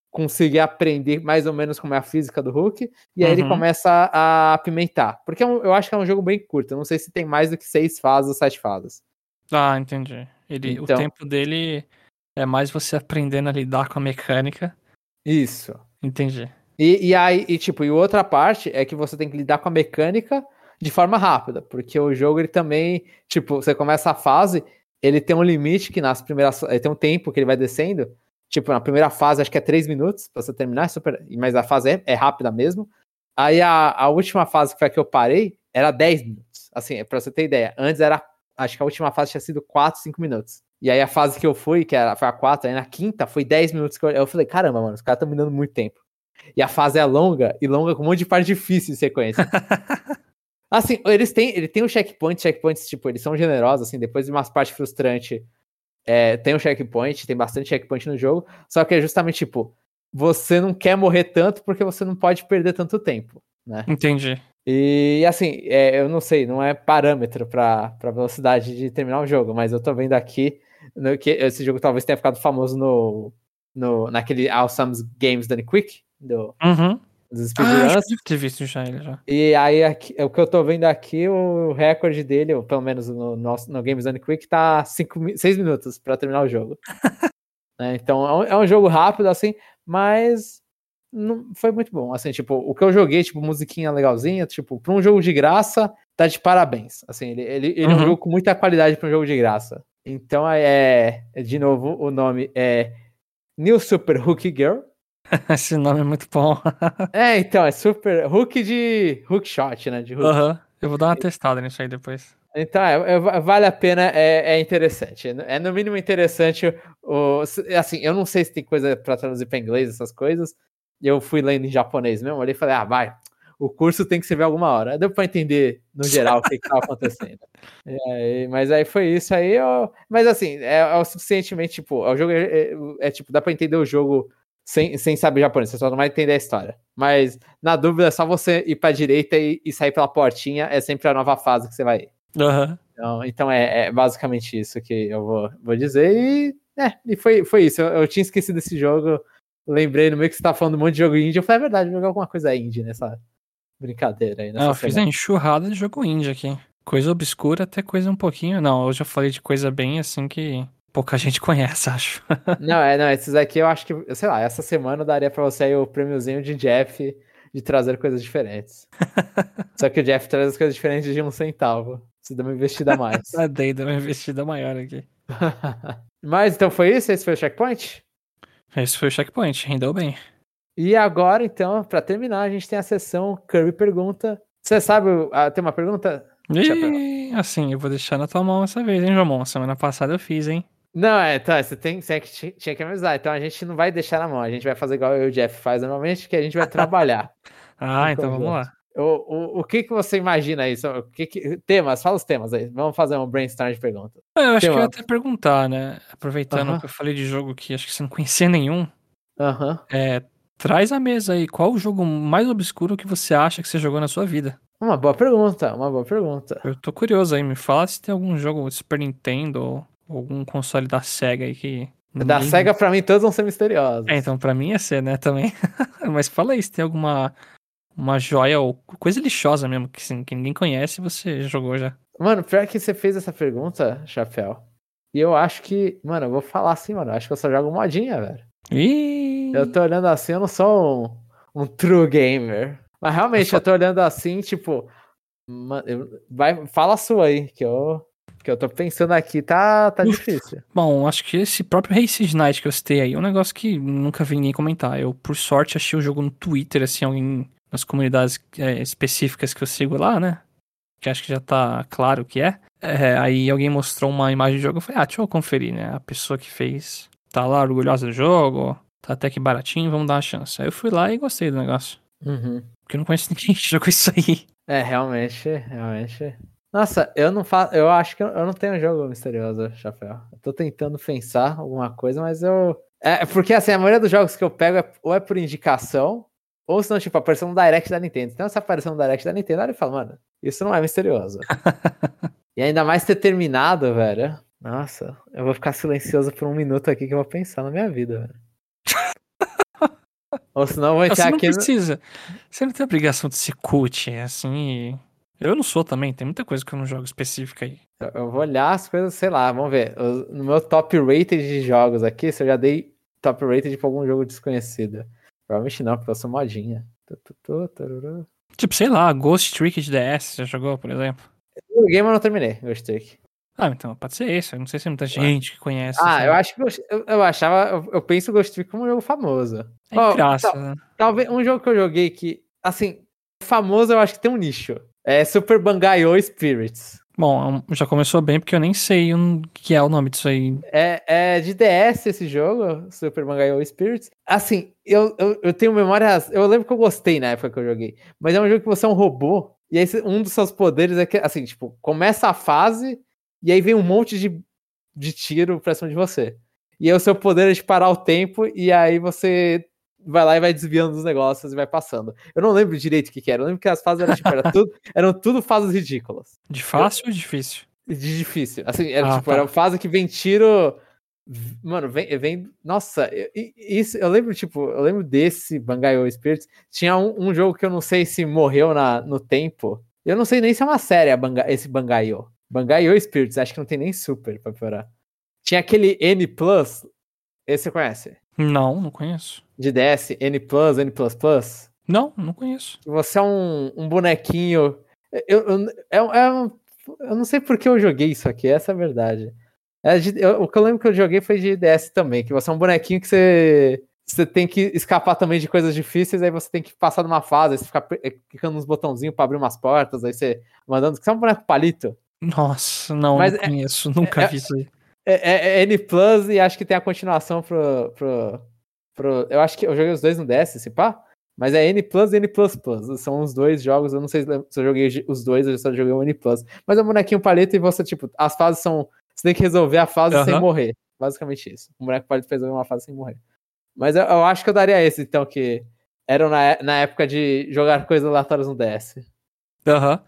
conseguir aprender mais ou menos como é a física do Hulk, e aí uhum. ele começa a apimentar. Porque é um, eu acho que é um jogo bem curto, eu não sei se tem mais do que seis fases ou sete fases. Ah, entendi. Ele, então, o tempo dele é mais você aprendendo a lidar com a mecânica. Isso. Entendi. E, e aí, e, tipo, e outra parte é que você tem que lidar com a mecânica de forma rápida, porque o jogo ele também, tipo, você começa a fase, ele tem um limite que nas primeiras, ele tem um tempo que ele vai descendo, tipo, na primeira fase acho que é 3 minutos pra você terminar, é super, mas a fase é, é rápida mesmo. Aí a, a última fase que foi a que eu parei era 10 minutos. Assim, pra você ter ideia, antes era, acho que a última fase tinha sido 4, 5 minutos. E aí a fase que eu fui, que era, foi a 4, aí na quinta foi 10 minutos que eu, eu falei, caramba, mano, os caras estão me dando muito tempo. E a fase é longa, e longa com um monte de parte difícil de sequência. assim, eles têm, ele tem um checkpoint, checkpoints, tipo, eles são generosos, assim, depois de umas partes frustrantes, é, tem um checkpoint, tem bastante checkpoint no jogo, só que é justamente, tipo, você não quer morrer tanto porque você não pode perder tanto tempo, né? Entendi. E assim, é, eu não sei, não é parâmetro para velocidade de terminar o jogo, mas eu tô vendo aqui no, que esse jogo talvez tenha ficado famoso no, no naquele Awesome Games Done Quick, do, uhum. dos. Ah, ter visto já ele já. E aí, aqui, o que eu tô vendo aqui, o recorde dele, ou pelo menos no, no, no Games Done Quick, tá 6 minutos para terminar o jogo. né? Então é um, é um, jogo rápido, assim, mas não, foi muito bom. Assim, tipo, o que eu joguei, tipo, musiquinha legalzinha, tipo, pra um jogo de graça, tá de parabéns. Assim, ele, ele, ele uhum. é um uhum. jogo com muita qualidade para um jogo de graça. Então é, de novo, o nome é New Super Hook Girl. Esse nome é muito bom. é, então, é super. Hook de. Hook shot, né? De hook. Uhum. Eu vou dar uma testada nisso aí depois. Então, é, é, vale a pena, é, é, interessante. É no mínimo interessante. O, assim, eu não sei se tem coisa para traduzir para inglês, essas coisas. Eu fui lendo em japonês mesmo, olhei e falei, ah, vai, o curso tem que ser ver alguma hora. Deu para entender, no geral, o que estava acontecendo. Aí, mas aí foi isso aí. Eu, mas assim, é, é o suficientemente, tipo, o jogo é, é, é tipo, dá para entender o jogo sem, sem saber japonês, você só não vai entender a história. Mas, na dúvida, é só você ir pra direita e, e sair pela portinha, é sempre a nova fase que você vai. Uhum. Então, então é, é, basicamente isso que eu vou, vou dizer. E, é, e foi, foi isso. Eu, eu tinha esquecido desse jogo. Lembrei no meio que você tá falando um monte de jogo indie. Eu falei, é verdade, jogar alguma coisa indie nessa brincadeira aí. Não, eu fiz a enxurrada de jogo indie aqui. Coisa obscura até coisa um pouquinho. Não, eu já falei de coisa bem assim que pouca gente conhece, acho. não, é, não, esses aqui eu acho que, sei lá, essa semana eu daria pra você aí o prêmiozinho de Jeff de trazer coisas diferentes. Só que o Jeff traz as coisas diferentes de um centavo. Você dá uma investida a mais. ah, dei, deu uma investida maior aqui. Mas então foi isso? Esse foi o checkpoint? Esse foi o checkpoint, rendeu bem. E agora, então, para terminar, a gente tem a sessão Kirby Pergunta. Você sabe, ah, tem uma pergunta? E, assim, eu vou deixar na tua mão essa vez, hein, Jomon? Semana passada eu fiz, hein? Não, é, tá, você tem, você tinha que avisar. Então a gente não vai deixar na mão, a gente vai fazer igual eu e o Jeff faz normalmente, que a gente vai trabalhar. ah, então vamos lá. O, o, o que, que você imagina aí? O que que, temas, fala os temas aí. Vamos fazer um brainstorm de perguntas. É, eu acho Tema. que eu ia até perguntar, né? Aproveitando uh -huh. que eu falei de jogo que acho que você não conhecia nenhum. Aham. Uh -huh. É, traz a mesa aí. Qual o jogo mais obscuro que você acha que você jogou na sua vida? Uma boa pergunta, uma boa pergunta. Eu tô curioso aí. Me fala se tem algum jogo Super Nintendo algum console da SEGA aí que. Da SEGA, pra mim, todos vão ser misteriosos. É, então pra mim ia ser, né, também. Mas fala aí, se tem alguma uma joia ou coisa lixosa mesmo, que, assim, que ninguém conhece você jogou já. Mano, pior que você fez essa pergunta, Chapéu. E eu acho que, mano, eu vou falar assim, mano, eu acho que eu só jogo modinha, velho. Ih! Eu tô olhando assim, eu não sou um, um true gamer. Mas realmente, eu tô olhando assim, tipo, Ma- eu- vai, fala a sua aí, que eu, que eu tô pensando aqui, tá, tá Uf. difícil. Bom, acho que esse próprio Race Night que eu citei aí é um negócio que nunca vi ninguém comentar. Eu, por sorte, achei o jogo no Twitter, assim, alguém nas comunidades é, específicas que eu sigo lá, né? Que acho que já tá claro o que é. É, Aí alguém mostrou uma imagem do jogo, eu falei, ah, deixa eu conferir, né? A pessoa que fez tá lá orgulhosa do jogo, tá até que baratinho, vamos dar uma chance. Aí eu fui lá e gostei do negócio. Uhum. Porque eu não conheço ninguém que jogou isso aí. É, realmente, realmente. Nossa, eu não faço. Eu acho que eu, eu não tenho jogo misterioso, Chapéu. Eu tô tentando pensar alguma coisa, mas eu. É porque assim, a maioria dos jogos que eu pego é, ou é por indicação, ou senão, tipo, apareceu no Direct da Nintendo. Então, se aparecer no Direct da Nintendo, ele fala, mano, isso não é misterioso. e ainda mais ter terminado, velho. Nossa, eu vou ficar silencioso por um minuto aqui que eu vou pensar na minha vida, velho. ou senão eu vou Você entrar não aqui. no- precisa. Você não tem obrigação de ser cult, assim. Eu não sou também, tem muita coisa que eu não jogo específica aí. Eu- vou olhar as coisas, sei lá, vamos ver. No meu top rated de jogos aqui, se eu já dei top rated pra algum jogo desconhecido. Provavelmente não, porque eu sou modinha. Tipo, sei lá, Ghost Trick de DS, já jogou, por exemplo? Eu joguei, mas não terminei, Ghost Trick. Ah, então, pode ser esse. Eu não sei se tem muita gente que conhece. Ah, eu acho que eu, eu achava, eu, eu penso Ghost Trick como um jogo famoso. É Ó, graça, tal- né? talvez um jogo que eu joguei que, assim, famoso eu acho que tem um nicho. É Super Bangai-O Spirits. Bom, já começou bem porque eu nem sei o que é o nome disso aí. É, é de DS esse jogo, Super Bangai Spirits. Assim, eu, eu, eu tenho memórias. Eu lembro que eu gostei na época que eu joguei. Mas é um jogo que você é um robô. E aí um dos seus poderes é que, assim, tipo, começa a fase e aí vem um monte de, de tiro pra cima de você. E aí o seu poder é de parar o tempo e aí você vai lá e vai desviando dos negócios e vai passando. Eu não lembro direito o que, que era. Eu lembro que as fases eram, tipo, era tudo, eram tudo fases ridículas De fácil ou difícil? de difícil. Assim, era Ah, tipo, tá. era uma fase que vem tiro. Mano, vem. vem nossa, eu- isso, eu lembro, tipo, eu lembro desse Bangai Spirits. Tinha um, um jogo que eu não sei se morreu na, no tempo. Eu não sei nem se é uma série Banga, esse Bangai-O. Bangai-O Spirits, acho que não tem nem super pra piorar. Tinha aquele N Plus. Esse você conhece? Não, não conheço. De DS, N N. Não, não conheço. Você é um, um bonequinho. Eu, eu, é, um- é um- eu não sei por que eu joguei isso aqui, essa é a verdade. É de- eu- o que eu lembro que eu joguei foi de DS também, que você é um bonequinho que você, você tem que escapar também de coisas difíceis, aí você tem que passar numa fase, aí você fica clicando nos botãozinhos pra abrir umas portas, aí você mandando. Você é um boneco palito. Nossa, não, Mas não é- conheço. Nunca é- vi isso aí. É, é- é N Plus e acho que tem a continuação pro, pro, pro. Eu acho que eu joguei os dois no DS, se pá. Mas é N Plus e N Plus Plus. São os dois jogos. Eu não sei se eu joguei os dois, eu só joguei o N Plus. Mas é um bonequinho palito e você, tipo, as fases são. Você tem que resolver a fase sem morrer. Basicamente isso. O boneco palito resolver uma fase sem morrer. Mas eu, eu acho que eu daria esse, então, que eram na, na época de jogar coisas aleatórias no DS. Aham.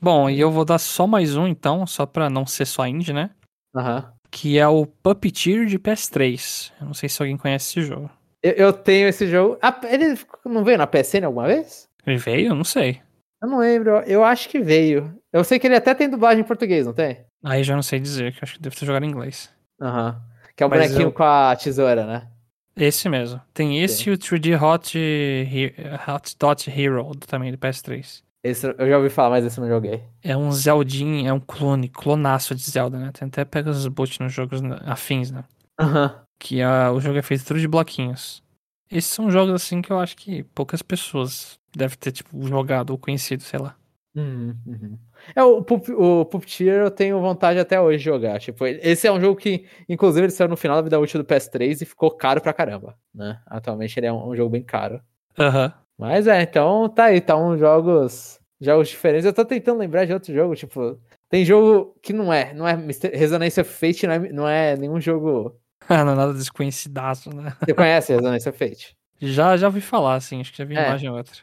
Bom, e eu vou dar só mais um então, só pra não ser só indie, né? Aham. Que é o Puppeteer de PS3. Eu não sei se alguém conhece esse jogo. Eu, eu tenho esse jogo. Ah, ele não veio na PSN alguma vez? Ele veio? Eu não sei. Eu não lembro, eu acho que veio. Eu sei que ele até tem dublagem em português, não tem? Aí já não sei dizer, que eu acho que deve ter jogado em inglês. Aham. Que é o Mas bonequinho eu- com a tesoura, né? Esse mesmo. Tem esse e o 3D Hot, Hot Dot Hero também do PS3. Esse eu já ouvi falar, mas esse eu não joguei. É um Zeldinho, é um clone, clonaço de Zelda, né? Tem até pega os boot nos jogos né, afins, né? Aham. Que a- o jogo é feito tudo de bloquinhos. Esses são jogos assim que eu acho que poucas pessoas devem ter, tipo, jogado ou conhecido, sei lá. Uhum, uhum. É, o, Pup, o Puppeteer eu tenho vontade até hoje de jogar. Tipo, esse é um jogo que, inclusive, ele saiu no final da vida útil do PS3 e ficou caro pra caramba, né? Atualmente ele é um, um jogo bem caro. Aham. Mas é, então tá aí, tá uns jogos, jogos diferentes. Eu tô tentando lembrar de outro jogo, tipo, tem jogo que não é, não é Resonância Fate, não é, não é nenhum jogo. Ah, não é nada desconhecidaço, né? Você conhece Resonância Fate? Já, já ouvi falar, assim, acho que já vi É. imagem ou outra.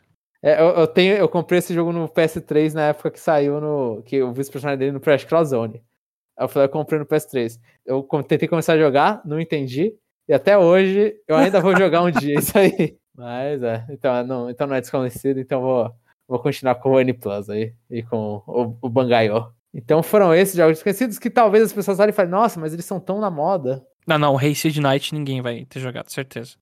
É, eu, eu tenho, eu comprei esse jogo no PS3 na época que saiu no. que eu vi os personagens dele no Crash Zone. Aí eu falei, eu comprei no PS3. Eu tentei começar a jogar, não entendi. E até hoje eu ainda vou jogar um dia isso aí. Mas é, então não, então não é desconhecido, então vou, Vou continuar com o N Plus aí e com o, o Bangaiô. Então foram esses jogos esquecidos que talvez as pessoas olhem e falem, nossa, mas eles são tão na moda. Não, não, o Rei Seed Knight ninguém vai ter jogado, certeza.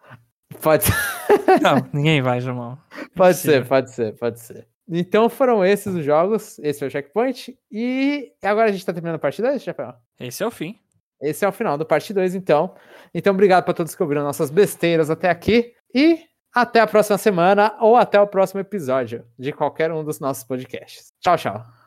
Pode ser. não, ninguém vai, Jamal. Pode ser, pode ser, pode ser. Então foram esses os jogos, esse foi o checkpoint. E agora a gente tá terminando a parte 2, Chapéu? Esse é o fim. Esse é o final do parte 2, então. Então, obrigado para todos que ouviram nossas besteiras até aqui. E até a próxima semana ou até o próximo episódio de qualquer um dos nossos podcasts. Tchau, tchau.